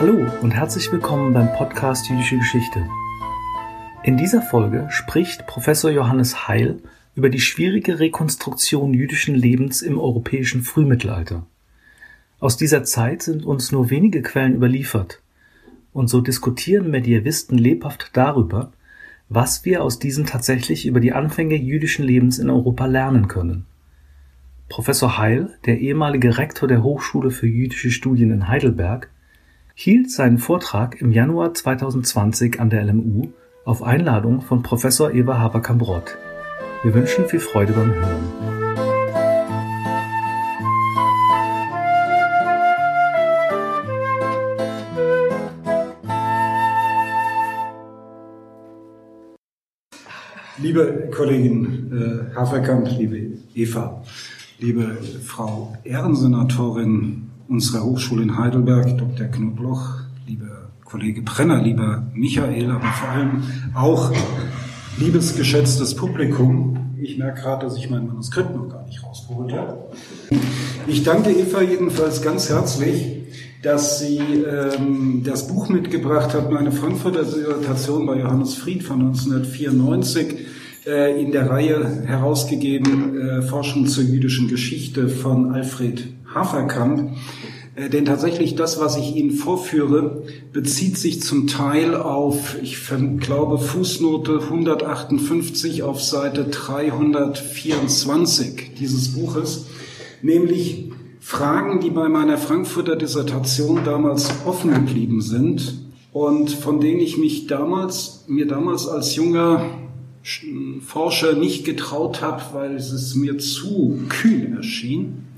Hallo und herzlich willkommen beim Podcast Jüdische Geschichte. In dieser Folge spricht Professor Johannes Heil über die schwierige Rekonstruktion jüdischen Lebens im europäischen Frühmittelalter. Aus dieser Zeit sind uns nur wenige Quellen überliefert, und so diskutieren Medievisten lebhaft darüber, was wir aus diesen tatsächlich über die Anfänge jüdischen Lebens in Europa lernen können. Professor Heil, der ehemalige Rektor der Hochschule für jüdische Studien in Heidelberg, hielt seinen Vortrag im Januar 2020 an der LMU auf Einladung von Professor Eva Haberkamp-Rott. Wir wünschen viel Freude beim Hören. Liebe Kollegin äh, Haferkamp, liebe Eva, liebe Frau Ehrensenatorin unserer Hochschule in Heidelberg, Dr. Knobloch, lieber Kollege Brenner, lieber Michael, aber vor allem auch liebes geschätztes Publikum. Ich merke gerade, dass ich mein Manuskript noch gar nicht rausgeholt habe. Ich danke Eva jedenfalls ganz herzlich, dass sie ähm, das Buch mitgebracht hat, meine Frankfurter Dissertation bei Johannes Fried von 1994 äh, in der Reihe herausgegeben, äh, Forschung zur jüdischen Geschichte von Alfred Haferkamp. Äh, denn tatsächlich das, was ich Ihnen vorführe, bezieht sich zum Teil auf, ich glaube, Fußnote 158 auf Seite 324 dieses Buches, nämlich Fragen, die bei meiner Frankfurter Dissertation damals offen geblieben sind und von denen ich mich damals, mir damals als junger Forscher nicht getraut habe, weil es mir zu kühn erschien,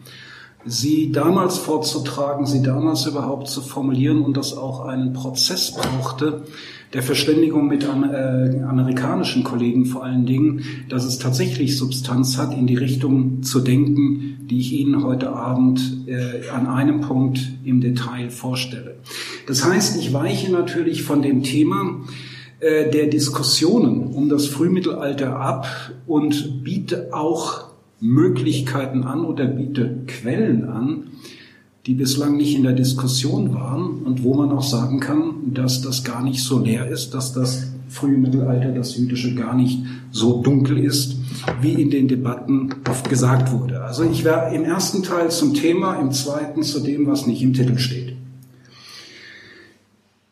sie damals vorzutragen, sie damals überhaupt zu formulieren und das auch einen Prozess brauchte, der Verständigung mit äh, amerikanischen Kollegen vor allen Dingen, dass es tatsächlich Substanz hat, in die Richtung zu denken, die ich Ihnen heute Abend äh, an einem Punkt im Detail vorstelle. Das heißt, ich weiche natürlich von dem Thema äh, der Diskussionen um das Frühmittelalter ab und biete auch Möglichkeiten an oder biete Quellen an, die bislang nicht in der Diskussion waren und wo man auch sagen kann, dass das gar nicht so leer ist, dass das frühe Mittelalter, das jüdische gar nicht so dunkel ist, wie in den Debatten oft gesagt wurde. Also ich wäre im ersten Teil zum Thema, im zweiten zu dem, was nicht im Titel steht.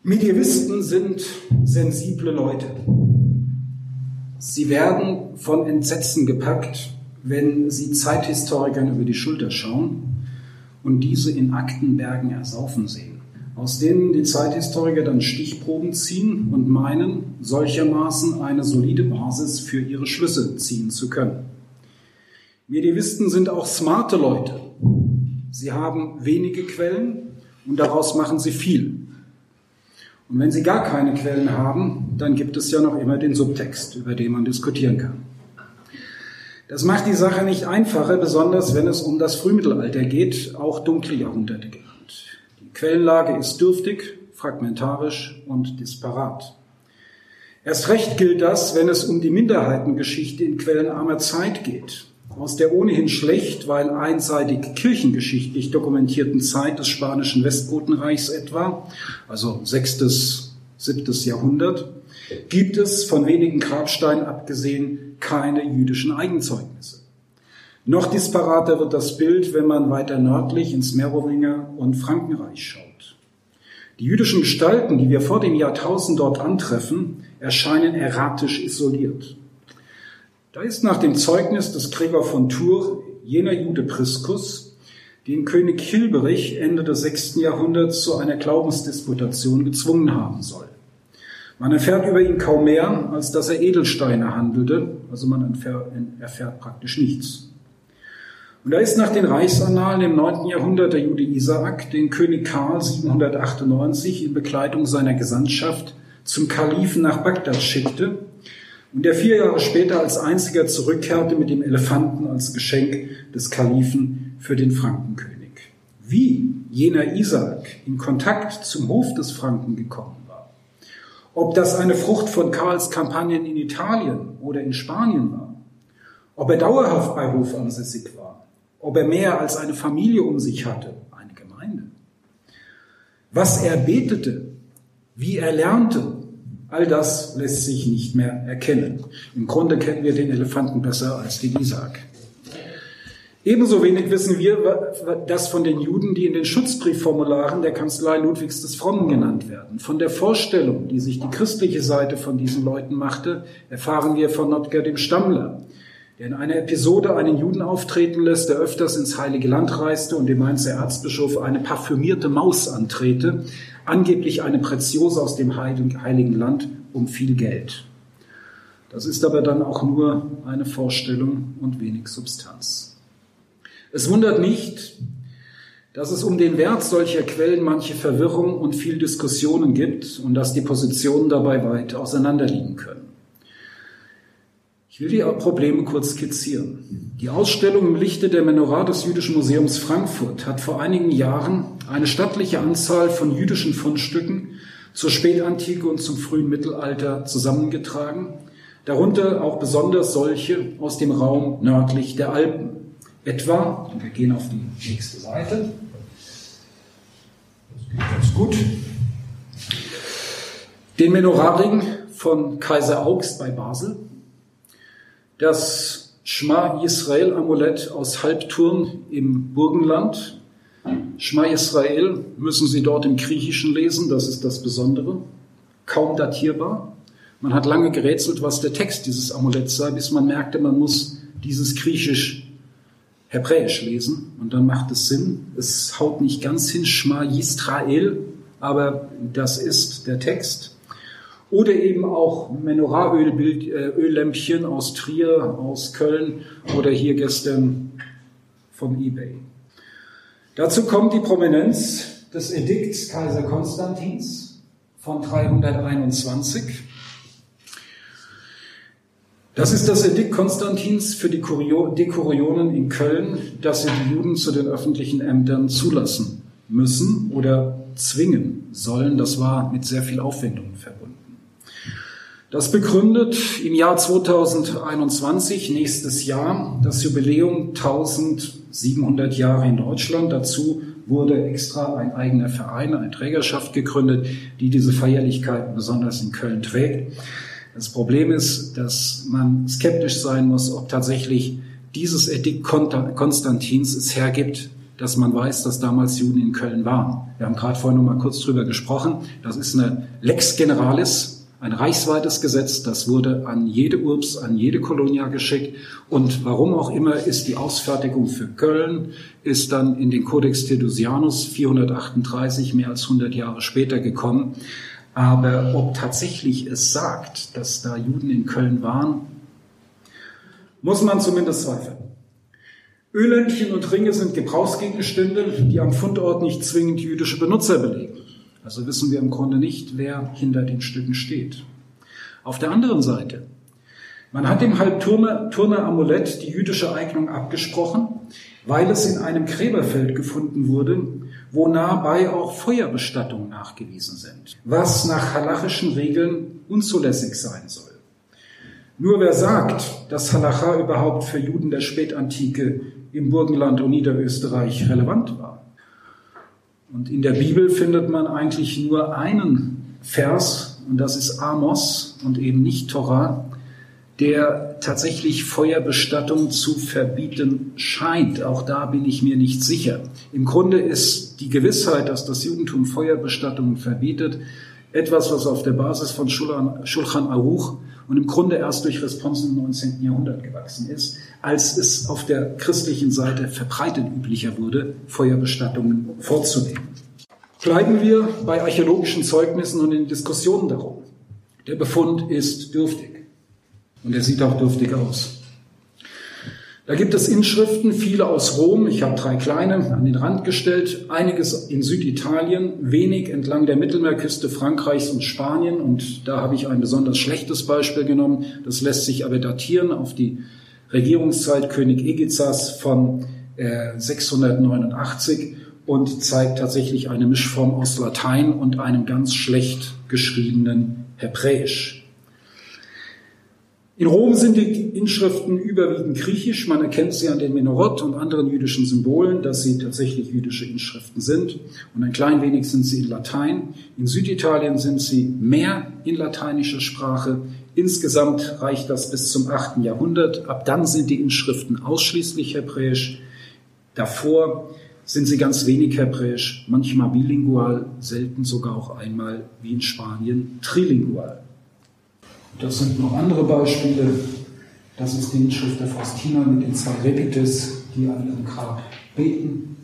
Medievisten sind sensible Leute. Sie werden von Entsetzen gepackt, wenn sie Zeithistorikern über die Schulter schauen und diese in Aktenbergen ersaufen sehen, aus denen die Zeithistoriker dann Stichproben ziehen und meinen, solchermaßen eine solide Basis für ihre Schlüsse ziehen zu können. Medievisten sind auch smarte Leute. Sie haben wenige Quellen und daraus machen sie viel. Und wenn sie gar keine Quellen haben, dann gibt es ja noch immer den Subtext, über den man diskutieren kann. Das macht die Sache nicht einfacher, besonders wenn es um das Frühmittelalter geht, auch dunkle Jahrhunderte genannt. Die Quellenlage ist dürftig, fragmentarisch und disparat. Erst recht gilt das, wenn es um die Minderheitengeschichte in quellenarmer Zeit geht. Aus der ohnehin schlecht, weil einseitig kirchengeschichtlich dokumentierten Zeit des spanischen Westgotenreichs etwa, also sechstes, siebtes Jahrhundert, gibt es von wenigen Grabsteinen abgesehen keine jüdischen Eigenzeugnisse. Noch disparater wird das Bild, wenn man weiter nördlich ins Merowinger und Frankenreich schaut. Die jüdischen Gestalten, die wir vor dem Jahrtausend dort antreffen, erscheinen erratisch isoliert. Da ist nach dem Zeugnis des Gregor von Tours jener Jude Priscus, den König Hilberich Ende des sechsten Jahrhunderts zu einer Glaubensdisputation gezwungen haben soll. Man erfährt über ihn kaum mehr, als dass er Edelsteine handelte, also man erfährt praktisch nichts. Und da ist nach den Reichsannalen im 9. Jahrhundert der Jude Isaak, den König Karl 798 in Begleitung seiner Gesandtschaft zum Kalifen nach Bagdad schickte und der vier Jahre später als einziger zurückkehrte mit dem Elefanten als Geschenk des Kalifen für den Frankenkönig. Wie jener Isaak in Kontakt zum Hof des Franken gekommen ob das eine Frucht von Karls Kampagnen in Italien oder in Spanien war. Ob er dauerhaft bei Hof ansässig war. Ob er mehr als eine Familie um sich hatte, eine Gemeinde. Was er betete, wie er lernte, all das lässt sich nicht mehr erkennen. Im Grunde kennen wir den Elefanten besser als den Isaac. Ebenso wenig wissen wir das von den Juden, die in den Schutzbriefformularen der Kanzlei Ludwigs des Frommen genannt werden. Von der Vorstellung, die sich die christliche Seite von diesen Leuten machte, erfahren wir von Notker dem Stammler, der in einer Episode einen Juden auftreten lässt, der öfters ins Heilige Land reiste und dem Mainzer Erzbischof eine parfümierte Maus antrete, angeblich eine Preziose aus dem Heiligen Land um viel Geld. Das ist aber dann auch nur eine Vorstellung und wenig Substanz. Es wundert nicht, dass es um den Wert solcher Quellen manche Verwirrung und viel Diskussionen gibt und dass die Positionen dabei weit auseinanderliegen können. Ich will die Probleme kurz skizzieren. Die Ausstellung im Lichte der Menorah des Jüdischen Museums Frankfurt hat vor einigen Jahren eine stattliche Anzahl von jüdischen Fundstücken zur Spätantike und zum frühen Mittelalter zusammengetragen, darunter auch besonders solche aus dem Raum nördlich der Alpen. Etwa, und wir gehen auf die nächste Seite, das geht ganz gut, den Menorahring von Kaiser Augst bei Basel, das Schma Israel Amulett aus Halbturn im Burgenland. Schma Israel müssen Sie dort im Griechischen lesen, das ist das Besondere, kaum datierbar. Man hat lange gerätselt, was der Text dieses Amuletts sei, bis man merkte, man muss dieses Griechisch Hebräisch lesen und dann macht es Sinn. Es haut nicht ganz hin, Schma Yisrael, aber das ist der Text. Oder eben auch Menorah-Öllämpchen aus Trier, aus Köln oder hier gestern vom eBay. Dazu kommt die Prominenz des Edikts Kaiser Konstantins von 321 das ist das Edikt Konstantins für die Dekurionen in Köln, dass sie die Juden zu den öffentlichen Ämtern zulassen müssen oder zwingen sollen. Das war mit sehr viel Aufwendung verbunden. Das begründet im Jahr 2021, nächstes Jahr, das Jubiläum 1700 Jahre in Deutschland. Dazu wurde extra ein eigener Verein, eine Trägerschaft gegründet, die diese Feierlichkeiten besonders in Köln trägt. Das Problem ist, dass man skeptisch sein muss, ob tatsächlich dieses Edikt Konstantins es hergibt, dass man weiß, dass damals Juden in Köln waren. Wir haben gerade vorhin noch mal kurz drüber gesprochen. Das ist eine Lex Generalis, ein reichsweites Gesetz. Das wurde an jede Urbs, an jede Kolonia geschickt. Und warum auch immer ist die Ausfertigung für Köln, ist dann in den Codex Theodosianus 438, mehr als 100 Jahre später gekommen. Aber ob tatsächlich es sagt, dass da Juden in Köln waren, muss man zumindest zweifeln. Öllämpchen und Ringe sind Gebrauchsgegenstände, die am Fundort nicht zwingend jüdische Benutzer belegen. Also wissen wir im Grunde nicht, wer hinter den Stücken steht. Auf der anderen Seite, man hat dem Halbturner Amulett die jüdische Eignung abgesprochen, weil es in einem Gräberfeld gefunden wurde, wo nahebei auch Feuerbestattungen nachgewiesen sind, was nach halachischen Regeln unzulässig sein soll. Nur wer sagt, dass Halacha überhaupt für Juden der Spätantike im Burgenland und Niederösterreich relevant war. Und in der Bibel findet man eigentlich nur einen Vers, und das ist Amos und eben nicht Torah, der tatsächlich Feuerbestattung zu verbieten scheint. Auch da bin ich mir nicht sicher. Im Grunde ist die Gewissheit, dass das Judentum Feuerbestattungen verbietet, etwas, was auf der Basis von Shulchan Aruch und im Grunde erst durch Responsen im 19. Jahrhundert gewachsen ist, als es auf der christlichen Seite verbreitet üblicher wurde, Feuerbestattungen vorzunehmen. Bleiben wir bei archäologischen Zeugnissen und in Diskussionen darum. Der Befund ist dürftig. Und er sieht auch dürftig aus. Da gibt es Inschriften, viele aus Rom. Ich habe drei kleine an den Rand gestellt. Einiges in Süditalien, wenig entlang der Mittelmeerküste Frankreichs und Spanien. Und da habe ich ein besonders schlechtes Beispiel genommen. Das lässt sich aber datieren auf die Regierungszeit König Egizas von äh, 689 und zeigt tatsächlich eine Mischform aus Latein und einem ganz schlecht geschriebenen Hebräisch. In Rom sind die Inschriften überwiegend griechisch. Man erkennt sie an den Menorot und anderen jüdischen Symbolen, dass sie tatsächlich jüdische Inschriften sind. Und ein klein wenig sind sie in Latein. In Süditalien sind sie mehr in lateinischer Sprache. Insgesamt reicht das bis zum 8. Jahrhundert. Ab dann sind die Inschriften ausschließlich hebräisch. Davor sind sie ganz wenig hebräisch, manchmal bilingual, selten sogar auch einmal wie in Spanien trilingual. Das sind noch andere Beispiele. Das ist die Inschrift der Faustina mit den zwei Repites, die an ihrem Grab beten.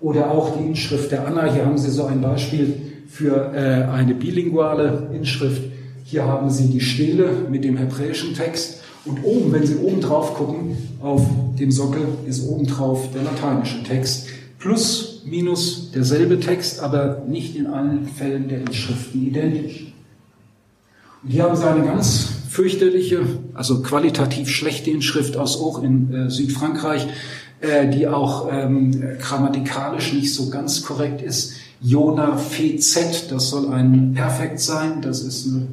Oder auch die Inschrift der Anna. Hier haben Sie so ein Beispiel für äh, eine bilinguale Inschrift. Hier haben Sie die Stele mit dem hebräischen Text. Und oben, wenn Sie oben drauf gucken, auf dem Sockel ist oben drauf der lateinische Text. Plus, minus derselbe Text, aber nicht in allen Fällen der Inschriften identisch. Hier haben eine ganz fürchterliche, also qualitativ schlechte Inschrift aus Auch in äh, Südfrankreich, äh, die auch ähm, grammatikalisch nicht so ganz korrekt ist. Jona Fe Z, das soll ein Perfekt sein, das ist eine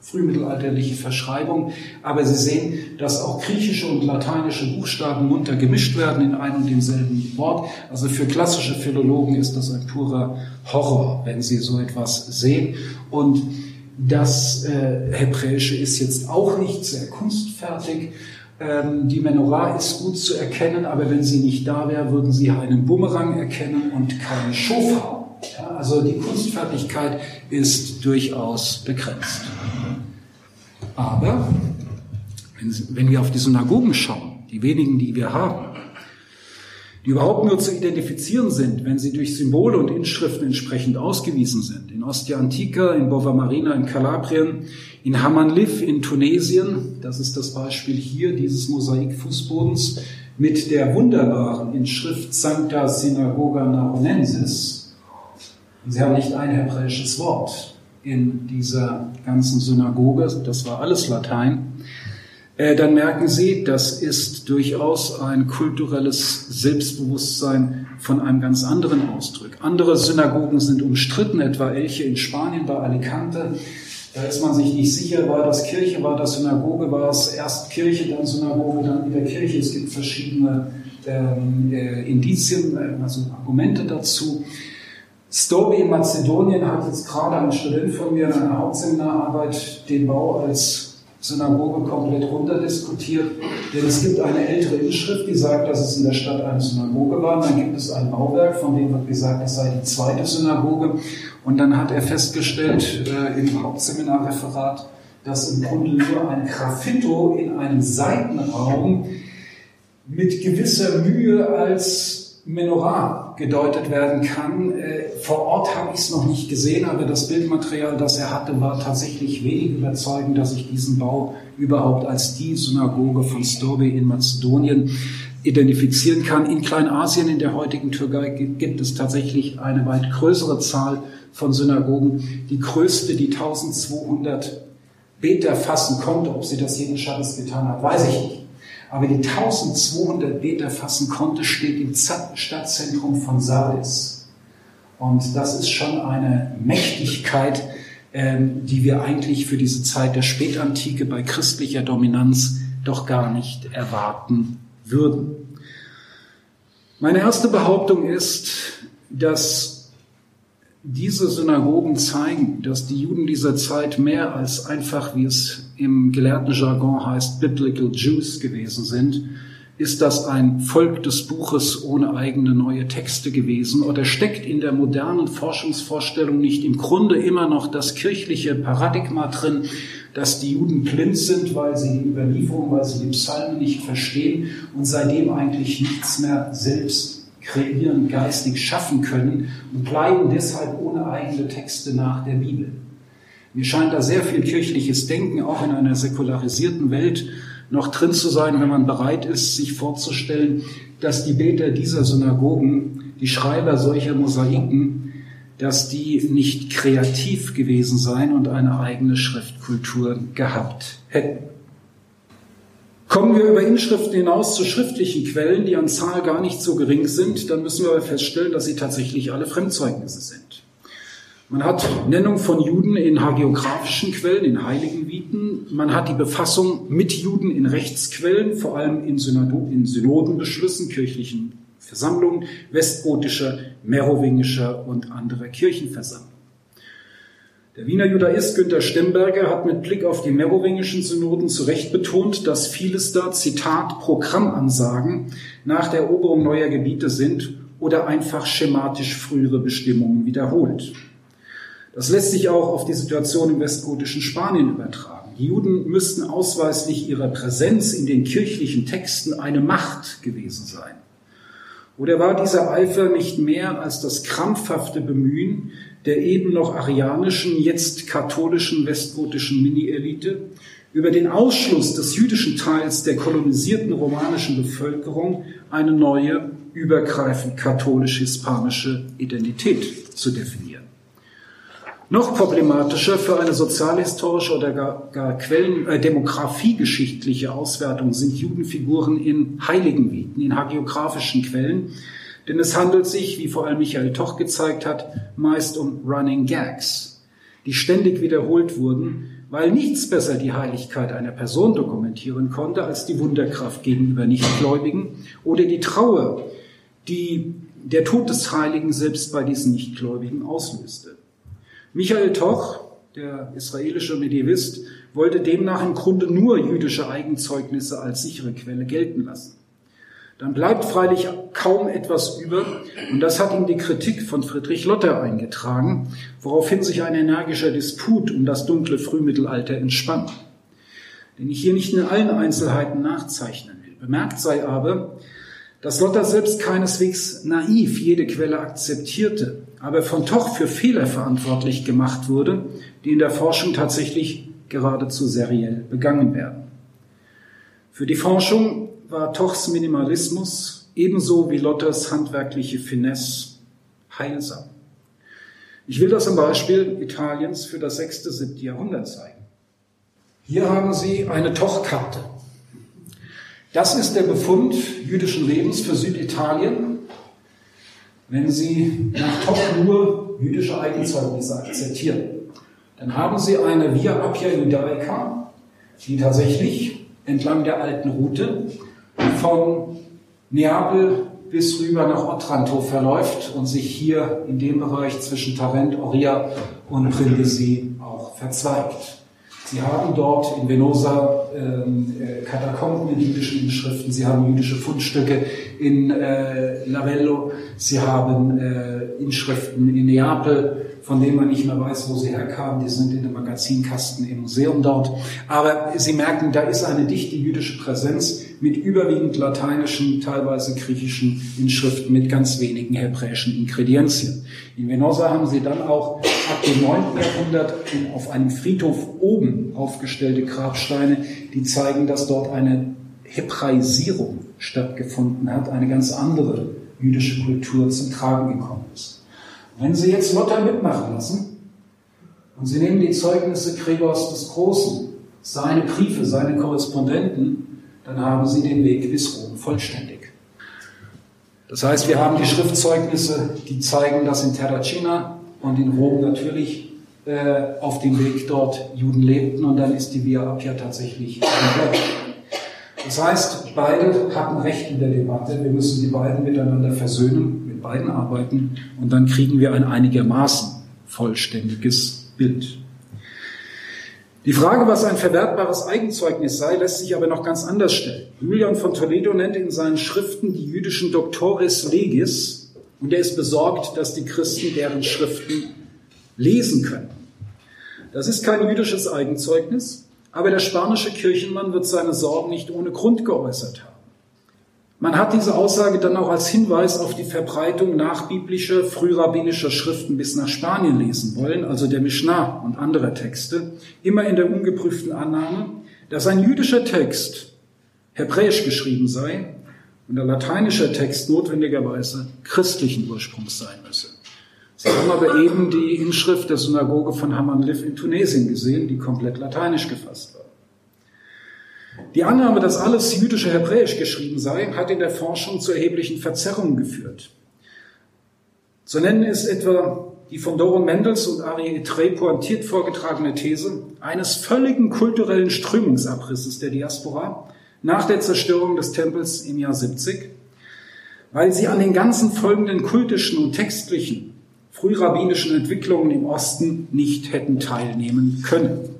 frühmittelalterliche Verschreibung. Aber Sie sehen, dass auch griechische und lateinische Buchstaben munter gemischt werden in einem und demselben Wort. Also für klassische Philologen ist das ein purer Horror, wenn Sie so etwas sehen. Und das äh, Hebräische ist jetzt auch nicht sehr kunstfertig. Ähm, die Menorah ist gut zu erkennen, aber wenn sie nicht da wäre, würden Sie einen Bumerang erkennen und keine Schofar. Ja, also die Kunstfertigkeit ist durchaus begrenzt. Aber wenn, wenn wir auf die Synagogen schauen, die wenigen, die wir haben, die überhaupt nur zu identifizieren sind, wenn sie durch Symbole und Inschriften entsprechend ausgewiesen sind. In Ostia Antica, in Bova Marina in Kalabrien, in Hamanlif in Tunesien, das ist das Beispiel hier dieses Mosaik-Fußbodens, mit der wunderbaren Inschrift Sancta Synagoga Naronensis. Sie haben nicht ein hebräisches Wort in dieser ganzen Synagoge, das war alles Latein. Äh, dann merken Sie, das ist durchaus ein kulturelles Selbstbewusstsein von einem ganz anderen Ausdruck. Andere Synagogen sind umstritten, etwa Elche in Spanien bei Alicante. Da ist man sich nicht sicher, war das Kirche, war das Synagoge, war es erst Kirche, dann Synagoge, dann wieder Kirche. Es gibt verschiedene ähm, äh, Indizien, äh, also Argumente dazu. Stobi in Mazedonien hat jetzt gerade ein Student von mir in einer Hauptseminararbeit den Bau als Synagoge komplett runterdiskutiert. Denn es gibt eine ältere Inschrift, die sagt, dass es in der Stadt eine Synagoge war. Dann gibt es ein Bauwerk, von dem wird gesagt, es sei die zweite Synagoge. Und dann hat er festgestellt äh, im Hauptseminarreferat, dass im Grunde nur ein Graffito in einem Seitenraum mit gewisser Mühe als Menorah gedeutet werden kann. Äh, vor Ort habe ich es noch nicht gesehen, aber das Bildmaterial, das er hatte, war tatsächlich wenig überzeugend, dass ich diesen Bau überhaupt als die Synagoge von Stobe in Mazedonien identifizieren kann. In Kleinasien, in der heutigen Türkei, gibt es tatsächlich eine weit größere Zahl von Synagogen. Die größte, die 1200 Beter fassen konnte, ob sie das jeden Schabbos getan hat, weiß ich nicht aber die 1200 Meter fassen konnte, steht im Stadtzentrum von Sardis. Und das ist schon eine Mächtigkeit, ähm, die wir eigentlich für diese Zeit der Spätantike bei christlicher Dominanz doch gar nicht erwarten würden. Meine erste Behauptung ist, dass diese Synagogen zeigen, dass die Juden dieser Zeit mehr als einfach, wie es im gelehrten Jargon heißt, Biblical Jews gewesen sind. Ist das ein Volk des Buches ohne eigene neue Texte gewesen? Oder steckt in der modernen Forschungsvorstellung nicht im Grunde immer noch das kirchliche Paradigma drin, dass die Juden blind sind, weil sie die Überlieferung, weil sie die Psalmen nicht verstehen und seitdem eigentlich nichts mehr selbst kreieren, geistig schaffen können und bleiben deshalb ohne eigene Texte nach der Bibel. Mir scheint da sehr viel kirchliches Denken auch in einer säkularisierten Welt noch drin zu sein, wenn man bereit ist, sich vorzustellen, dass die Beter dieser Synagogen, die Schreiber solcher Mosaiken, dass die nicht kreativ gewesen seien und eine eigene Schriftkultur gehabt hätten. Kommen wir über Inschriften hinaus zu schriftlichen Quellen, die an Zahl gar nicht so gering sind, dann müssen wir aber feststellen, dass sie tatsächlich alle Fremdzeugnisse sind. Man hat Nennung von Juden in hagiografischen Quellen, in heiligen Viten. Man hat die Befassung mit Juden in Rechtsquellen, vor allem in, in Synodenbeschlüssen, kirchlichen Versammlungen, westgotischer, merowingischer und anderer Kirchenversammlungen. Der Wiener Judaist Günter Stemberger hat mit Blick auf die merowingischen Synoden zu Recht betont, dass vieles da, Zitat, Programmansagen nach der Eroberung neuer Gebiete sind oder einfach schematisch frühere Bestimmungen wiederholt. Das lässt sich auch auf die Situation im westgotischen Spanien übertragen. Die Juden müssten ausweislich ihrer Präsenz in den kirchlichen Texten eine Macht gewesen sein. Oder war dieser Eifer nicht mehr als das krampfhafte Bemühen der eben noch arianischen, jetzt katholischen westgotischen Mini-Elite über den Ausschluss des jüdischen Teils der kolonisierten romanischen Bevölkerung eine neue, übergreifend katholisch-hispanische Identität zu definieren? Noch problematischer für eine sozialhistorische oder gar, gar Quellen, äh, demografiegeschichtliche Auswertung sind Judenfiguren in Heiligenviten, in hagiografischen Quellen, denn es handelt sich, wie vor allem Michael Toch gezeigt hat, meist um Running Gags, die ständig wiederholt wurden, weil nichts besser die Heiligkeit einer Person dokumentieren konnte als die Wunderkraft gegenüber Nichtgläubigen oder die Trauer, die der Tod des Heiligen selbst bei diesen Nichtgläubigen auslöste. Michael Toch, der israelische Medievist, wollte demnach im Grunde nur jüdische Eigenzeugnisse als sichere Quelle gelten lassen. Dann bleibt freilich kaum etwas über, und das hat ihm die Kritik von Friedrich Lotter eingetragen, woraufhin sich ein energischer Disput um das dunkle Frühmittelalter entspann. Den ich hier nicht in allen Einzelheiten nachzeichnen will. Bemerkt sei aber, dass Lotter selbst keineswegs naiv jede Quelle akzeptierte, aber von Toch für Fehler verantwortlich gemacht wurde, die in der Forschung tatsächlich geradezu seriell begangen werden. Für die Forschung war Tochs Minimalismus ebenso wie Lotters handwerkliche Finesse heilsam. Ich will das am Beispiel Italiens für das 6., 7. Jahrhundert zeigen. Hier haben Sie eine Tochkarte. Das ist der Befund jüdischen Lebens für Süditalien, wenn Sie nach Top nur jüdische Eigenzeugnisse akzeptieren. Dann haben Sie eine Via Appia Judaica, die tatsächlich entlang der alten Route von Neapel bis rüber nach Otranto verläuft und sich hier in dem Bereich zwischen Tarent, Oria und Brindisi auch verzweigt. Sie haben dort in Venosa ähm, äh, Katakomben mit jüdischen Inschriften, Sie haben jüdische Fundstücke in äh, Lavello, Sie haben äh, Inschriften in Neapel, von denen man nicht mehr weiß, wo sie herkamen. Die sind in dem Magazinkasten im Museum dort. Aber Sie merken, da ist eine dichte jüdische Präsenz mit überwiegend lateinischen, teilweise griechischen Inschriften mit ganz wenigen hebräischen Ingredienzien. In Venosa haben Sie dann auch ab dem 9. Jahrhundert auf einem Friedhof oben aufgestellte Grabsteine, die zeigen, dass dort eine Hebraisierung stattgefunden hat, eine ganz andere jüdische Kultur zum Tragen gekommen ist. Wenn Sie jetzt Luther mitmachen lassen und Sie nehmen die Zeugnisse Gregors des Großen, seine Briefe, seine Korrespondenten, dann haben Sie den Weg bis Rom vollständig. Das heißt, wir haben die Schriftzeugnisse, die zeigen, dass in Terracina und in Rom natürlich äh, auf dem Weg dort Juden lebten und dann ist die Via Appia tatsächlich komplett. Das heißt, beide hatten Recht in der Debatte. Wir müssen die beiden miteinander versöhnen beiden arbeiten und dann kriegen wir ein einigermaßen vollständiges Bild. Die Frage, was ein verwertbares Eigenzeugnis sei, lässt sich aber noch ganz anders stellen. Julian von Toledo nennt in seinen Schriften die jüdischen Doctores Legis und er ist besorgt, dass die Christen deren Schriften lesen können. Das ist kein jüdisches Eigenzeugnis, aber der spanische Kirchenmann wird seine Sorgen nicht ohne Grund geäußert haben. Man hat diese Aussage dann auch als Hinweis auf die Verbreitung nachbiblischer, frührabbinischer Schriften bis nach Spanien lesen wollen, also der Mishnah und anderer Texte, immer in der ungeprüften Annahme, dass ein jüdischer Text hebräisch geschrieben sei und der lateinische Text notwendigerweise christlichen Ursprungs sein müsse. Sie haben aber eben die Inschrift der Synagoge von Hamanlif in Tunesien gesehen, die komplett lateinisch gefasst war. Die Annahme, dass alles jüdische Hebräisch geschrieben sei, hat in der Forschung zu erheblichen Verzerrungen geführt. So nennen es etwa die von Doron Mendels und Ari Etrey pointiert vorgetragene These eines völligen kulturellen Strömungsabrisses der Diaspora nach der Zerstörung des Tempels im Jahr 70, weil sie an den ganzen folgenden kultischen und textlichen frührabbinischen Entwicklungen im Osten nicht hätten teilnehmen können.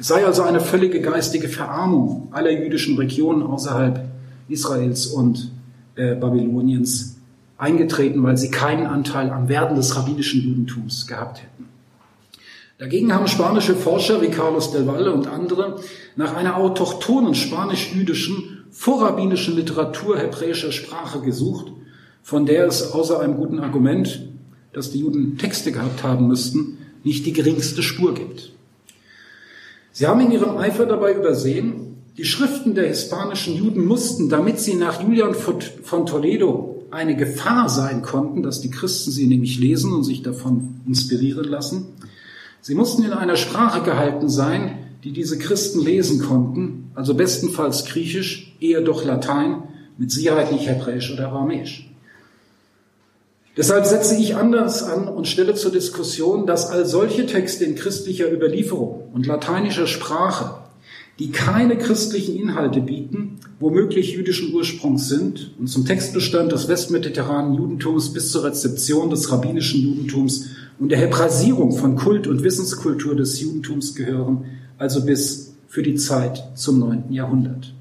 Es sei also eine völlige geistige Verarmung aller jüdischen Regionen außerhalb Israels und äh, Babyloniens eingetreten, weil sie keinen Anteil am Werden des rabbinischen Judentums gehabt hätten. Dagegen haben spanische Forscher wie Carlos del Valle und andere nach einer autochthonen spanisch-jüdischen, vorrabbinischen Literatur hebräischer Sprache gesucht, von der es außer einem guten Argument, dass die Juden Texte gehabt haben müssten, nicht die geringste Spur gibt. Sie haben in ihrem Eifer dabei übersehen, die Schriften der hispanischen Juden mussten, damit sie nach Julian von Toledo eine Gefahr sein konnten, dass die Christen sie nämlich lesen und sich davon inspirieren lassen, sie mussten in einer Sprache gehalten sein, die diese Christen lesen konnten, also bestenfalls Griechisch, eher doch Latein, mit Sicherheit nicht Hebräisch oder Aramäisch. Deshalb setze ich anders an und stelle zur Diskussion, dass all solche Texte in christlicher Überlieferung und lateinischer Sprache, die keine christlichen Inhalte bieten, womöglich jüdischen Ursprungs sind und zum Textbestand des westmediterranen Judentums bis zur Rezeption des rabbinischen Judentums und der Hebraisierung von Kult und Wissenskultur des Judentums gehören, also bis für die Zeit zum neunten Jahrhundert.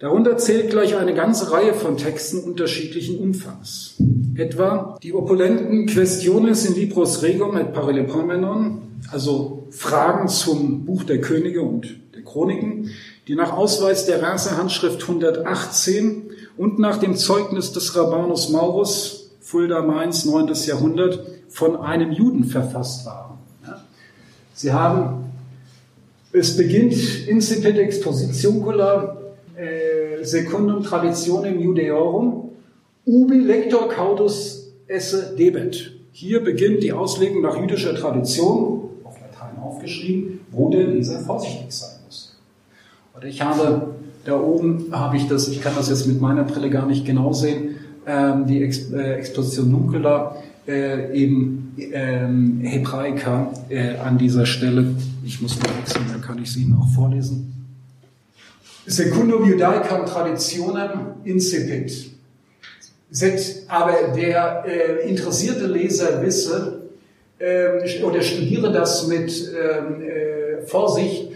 Darunter zählt gleich eine ganze Reihe von Texten unterschiedlichen Umfangs. Etwa die opulenten Questiones in Libros Regum et Paralepomenon, also Fragen zum Buch der Könige und der Chroniken, die nach Ausweis der Rasehandschrift 118 und nach dem Zeugnis des Rabbanus Maurus, Fulda Mainz, 9. Jahrhundert, von einem Juden verfasst waren. Sie haben, es beginnt Incipit Expositioncula äh, secundum traditionem Judeorum, ubi lector cautus esse debet. Hier beginnt die Auslegung nach jüdischer Tradition, auf Latein aufgeschrieben, wo der Leser vorsichtig sein muss. Und ich habe, da oben habe ich das, ich kann das jetzt mit meiner Brille gar nicht genau sehen, ähm, die Ex äh, Exposition Nuncula, äh, eben ähm, Hebraika äh, an dieser Stelle. Ich muss mal wechseln, dann kann ich sie Ihnen auch vorlesen. Secundum Judaicam Traditionem incipit. Aber der äh, interessierte Leser wisse äh, oder studiere das mit ähm, äh, Vorsicht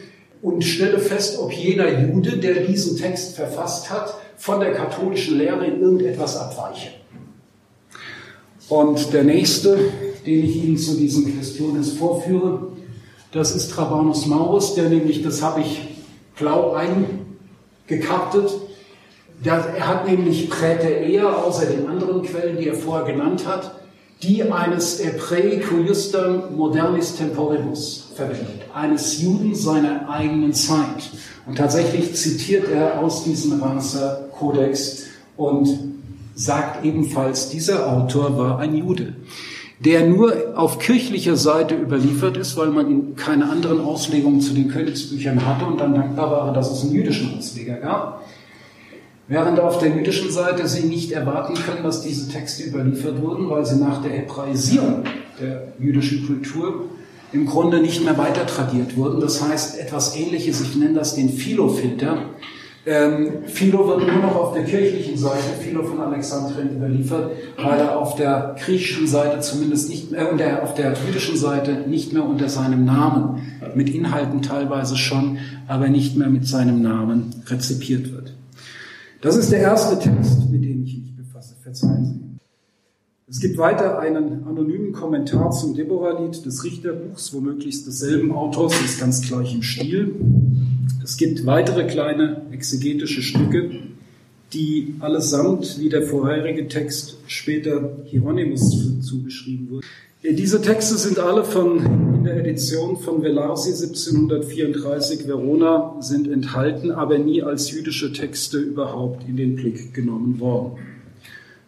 und stelle fest, ob jener Jude, der diesen Text verfasst hat, von der katholischen Lehre in irgendetwas abweiche. Und der nächste, den ich Ihnen zu diesen Questionen vorführe, das ist Trabanus Maurus, der nämlich, das habe ich blau ein gekartet. Er hat nämlich Präter außer den anderen Quellen, die er vorher genannt hat, die eines Cuiustam Modernis Temporibus verwendet, eines Juden seiner eigenen Zeit. Und tatsächlich zitiert er aus diesem Ranzer Kodex und sagt ebenfalls, dieser Autor war ein Jude der nur auf kirchlicher Seite überliefert ist, weil man keine anderen Auslegungen zu den Königsbüchern hatte und dann dankbar war, dass es einen jüdischen Ausleger gab. Während auf der jüdischen Seite sie nicht erwarten können, dass diese Texte überliefert wurden, weil sie nach der Hebraisierung der jüdischen Kultur im Grunde nicht mehr weiter tradiert wurden. Das heißt, etwas ähnliches, ich nenne das den Philofilter, ähm, Philo wird nur noch auf der kirchlichen Seite, Philo von Alexandrien überliefert, weil er auf der griechischen Seite zumindest nicht mehr, äh, auf der jüdischen Seite nicht mehr unter seinem Namen, mit Inhalten teilweise schon, aber nicht mehr mit seinem Namen rezipiert wird. Das ist der erste Text, mit dem ich mich befasse. Verzeihen Sie. Es gibt weiter einen anonymen Kommentar zum Deborah-Lied des Richterbuchs, womöglich desselben Autors, ist ganz gleich im Stil. Es gibt weitere kleine exegetische Stücke, die allesamt, wie der vorherige Text, später Hieronymus zugeschrieben wurden. Diese Texte sind alle von, in der Edition von Velarsi 1734 Verona sind enthalten, aber nie als jüdische Texte überhaupt in den Blick genommen worden.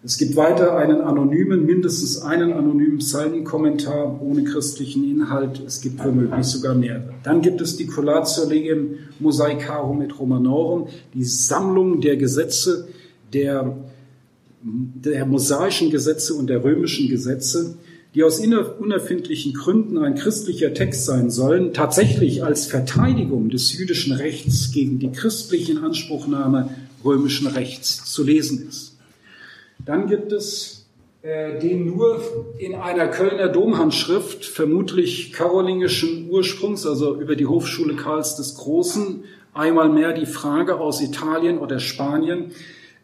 Es gibt weiter einen anonymen, mindestens einen anonymen Psalmenkommentar ohne christlichen Inhalt. Es gibt womöglich sogar mehrere. Dann gibt es die Collatio Legem Mosaicarum et Romanorum, die Sammlung der Gesetze der der mosaischen Gesetze und der römischen Gesetze, die aus unerfindlichen Gründen ein christlicher Text sein sollen, tatsächlich als Verteidigung des jüdischen Rechts gegen die christliche Inanspruchnahme römischen Rechts zu lesen ist. Dann gibt es äh, den nur in einer Kölner Domhandschrift, vermutlich karolingischen Ursprungs, also über die Hofschule Karls des Großen, einmal mehr die Frage aus Italien oder Spanien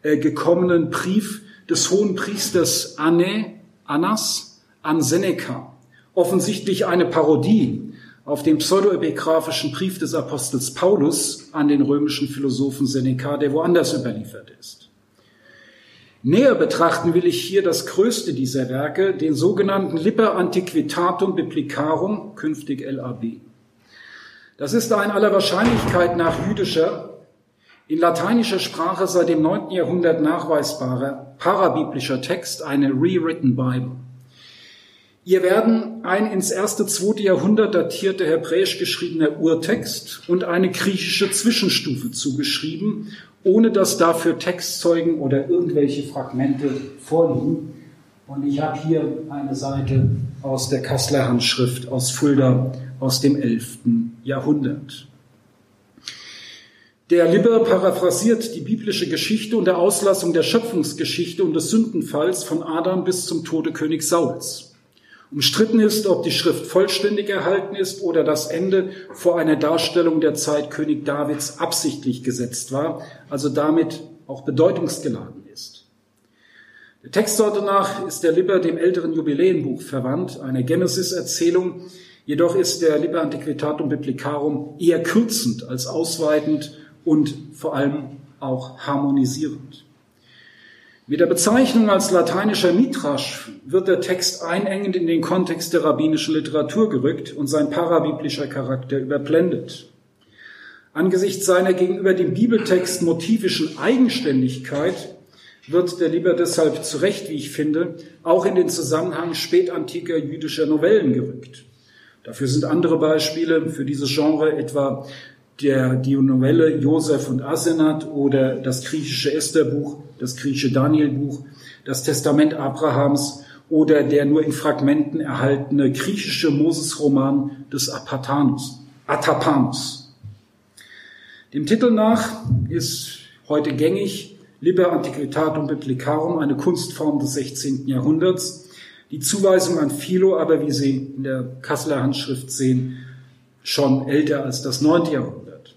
äh, gekommenen Brief des hohen Priesters Anne, Annas an Seneca. Offensichtlich eine Parodie auf den pseudoepigraphischen Brief des Apostels Paulus an den römischen Philosophen Seneca, der woanders überliefert ist. Näher betrachten will ich hier das größte dieser Werke, den sogenannten Liber Antiquitatum Biblicarum, künftig LAB. Das ist ein aller Wahrscheinlichkeit nach jüdischer, in lateinischer Sprache seit dem 9. Jahrhundert nachweisbarer parabiblischer Text, eine rewritten Bible. Ihr werden ein ins erste, zweite Jahrhundert datierter hebräisch geschriebener Urtext und eine griechische Zwischenstufe zugeschrieben, ohne dass dafür Textzeugen oder irgendwelche Fragmente vorliegen. Und ich habe hier eine Seite aus der Kasseler Handschrift aus Fulda aus dem 11. Jahrhundert. Der Liber paraphrasiert die biblische Geschichte und der Auslassung der Schöpfungsgeschichte und des Sündenfalls von Adam bis zum Tode König Sauls. Umstritten ist, ob die Schrift vollständig erhalten ist oder das Ende vor einer Darstellung der Zeit König Davids absichtlich gesetzt war, also damit auch bedeutungsgeladen ist. Der Textsorte nach ist der Liber dem älteren Jubiläenbuch verwandt, eine Genesis-Erzählung, jedoch ist der Liber Antiquitatum Biblicarum eher kürzend als ausweitend und vor allem auch harmonisierend. Mit der Bezeichnung als lateinischer Midrash wird der Text einengend in den Kontext der rabbinischen Literatur gerückt und sein parabiblischer Charakter überblendet. Angesichts seiner gegenüber dem Bibeltext motivischen Eigenständigkeit wird der Lieber deshalb zu Recht, wie ich finde, auch in den Zusammenhang spätantiker jüdischer Novellen gerückt. Dafür sind andere Beispiele für dieses Genre etwa der, die Novelle Josef und Asenat oder das griechische Estherbuch, das griechische Danielbuch, das Testament Abrahams oder der nur in Fragmenten erhaltene griechische Moses-Roman des Apatanus, Atapanus. Dem Titel nach ist heute gängig Liber Antiquitatum Biblicarum, eine Kunstform des 16. Jahrhunderts. Die Zuweisung an Philo aber, wie Sie in der Kasseler Handschrift sehen, schon älter als das 9. Jahrhundert.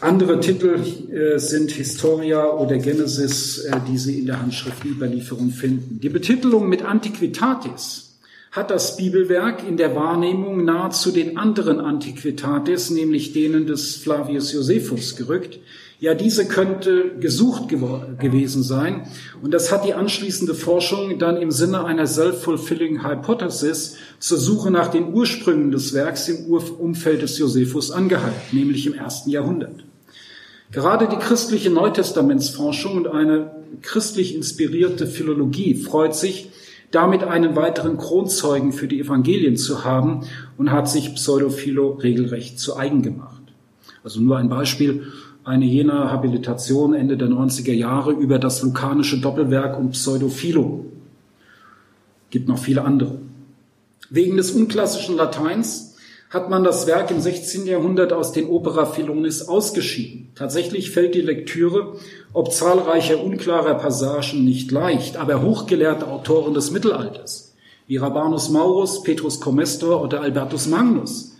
Andere Titel äh, sind Historia oder Genesis, äh, die Sie in der Handschriftüberlieferung finden. Die Betitelung mit Antiquitatis hat das Bibelwerk in der Wahrnehmung nahezu den anderen Antiquitatis, nämlich denen des Flavius Josephus, gerückt. Ja, diese könnte gesucht gewesen sein. Und das hat die anschließende Forschung dann im Sinne einer self-fulfilling Hypothesis zur Suche nach den Ursprüngen des Werks im Umfeld des Josephus angehalten, nämlich im ersten Jahrhundert. Gerade die christliche Neutestamentsforschung und eine christlich inspirierte Philologie freut sich, damit einen weiteren Kronzeugen für die Evangelien zu haben und hat sich Pseudophilo regelrecht zu eigen gemacht. Also nur ein Beispiel eine jener Habilitation Ende der 90er Jahre über das lukanische Doppelwerk und Pseudophilo. Gibt noch viele andere. Wegen des unklassischen Lateins hat man das Werk im 16. Jahrhundert aus den Opera Philonis ausgeschieden. Tatsächlich fällt die Lektüre, ob zahlreicher unklarer Passagen, nicht leicht, aber hochgelehrte Autoren des Mittelalters, wie Rabanus Maurus, Petrus Comestor oder Albertus Magnus,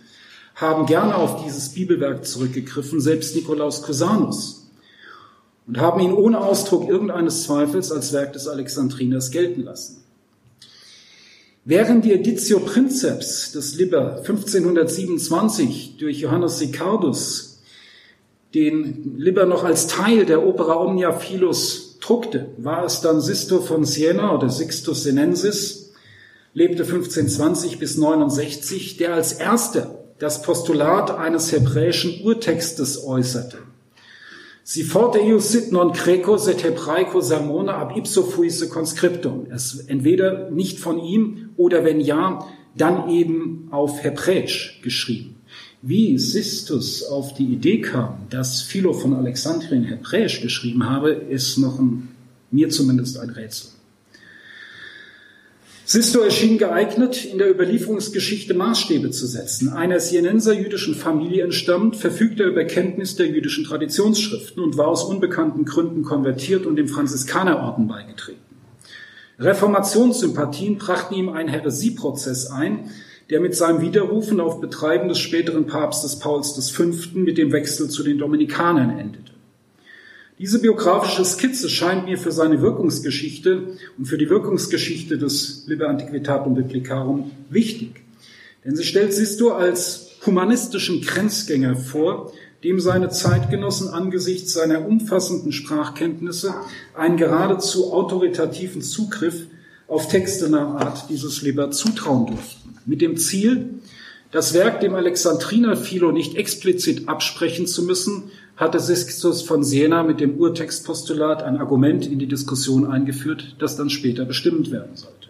haben gerne auf dieses Bibelwerk zurückgegriffen, selbst Nikolaus Cusanus, und haben ihn ohne Ausdruck irgendeines Zweifels als Werk des Alexandriners gelten lassen. Während die Editio Princeps des Liber 1527 durch Johannes Sicardus den Liber noch als Teil der Opera Omnia Philos druckte, war es dann Sisto von Siena oder Sixtus Senensis, lebte 1520 bis 69, der als erster das Postulat eines hebräischen Urtextes äußerte. Si forte ius sit non creco set hebraico sermone ab ipso fuisse conscriptum. Es entweder nicht von ihm oder wenn ja, dann eben auf Hebräisch geschrieben. Wie Sistus auf die Idee kam, dass Philo von Alexandrien Hebräisch geschrieben habe, ist noch ein Mir zumindest ein Rätsel. Sisto erschien geeignet, in der Überlieferungsgeschichte Maßstäbe zu setzen. Einer Sienenser jüdischen Familie entstammt, verfügte über Kenntnis der jüdischen Traditionsschriften und war aus unbekannten Gründen konvertiert und dem Franziskanerorden beigetreten. Reformationssympathien brachten ihm einen Häresieprozess ein, der mit seinem Widerrufen auf Betreiben des späteren Papstes Pauls V. mit dem Wechsel zu den Dominikanern endete. Diese biografische Skizze scheint mir für seine Wirkungsgeschichte und für die Wirkungsgeschichte des Liber Antiquitatum Biblicarum wichtig. Denn sie stellt Sisto als humanistischen Grenzgänger vor, dem seine Zeitgenossen angesichts seiner umfassenden Sprachkenntnisse einen geradezu autoritativen Zugriff auf Texte nach Art dieses Liber zutrauen durften. Mit dem Ziel, das Werk dem Alexandriner Philo nicht explizit absprechen zu müssen, hatte Sixtus von Siena mit dem Urtextpostulat ein Argument in die Diskussion eingeführt, das dann später bestimmt werden sollte.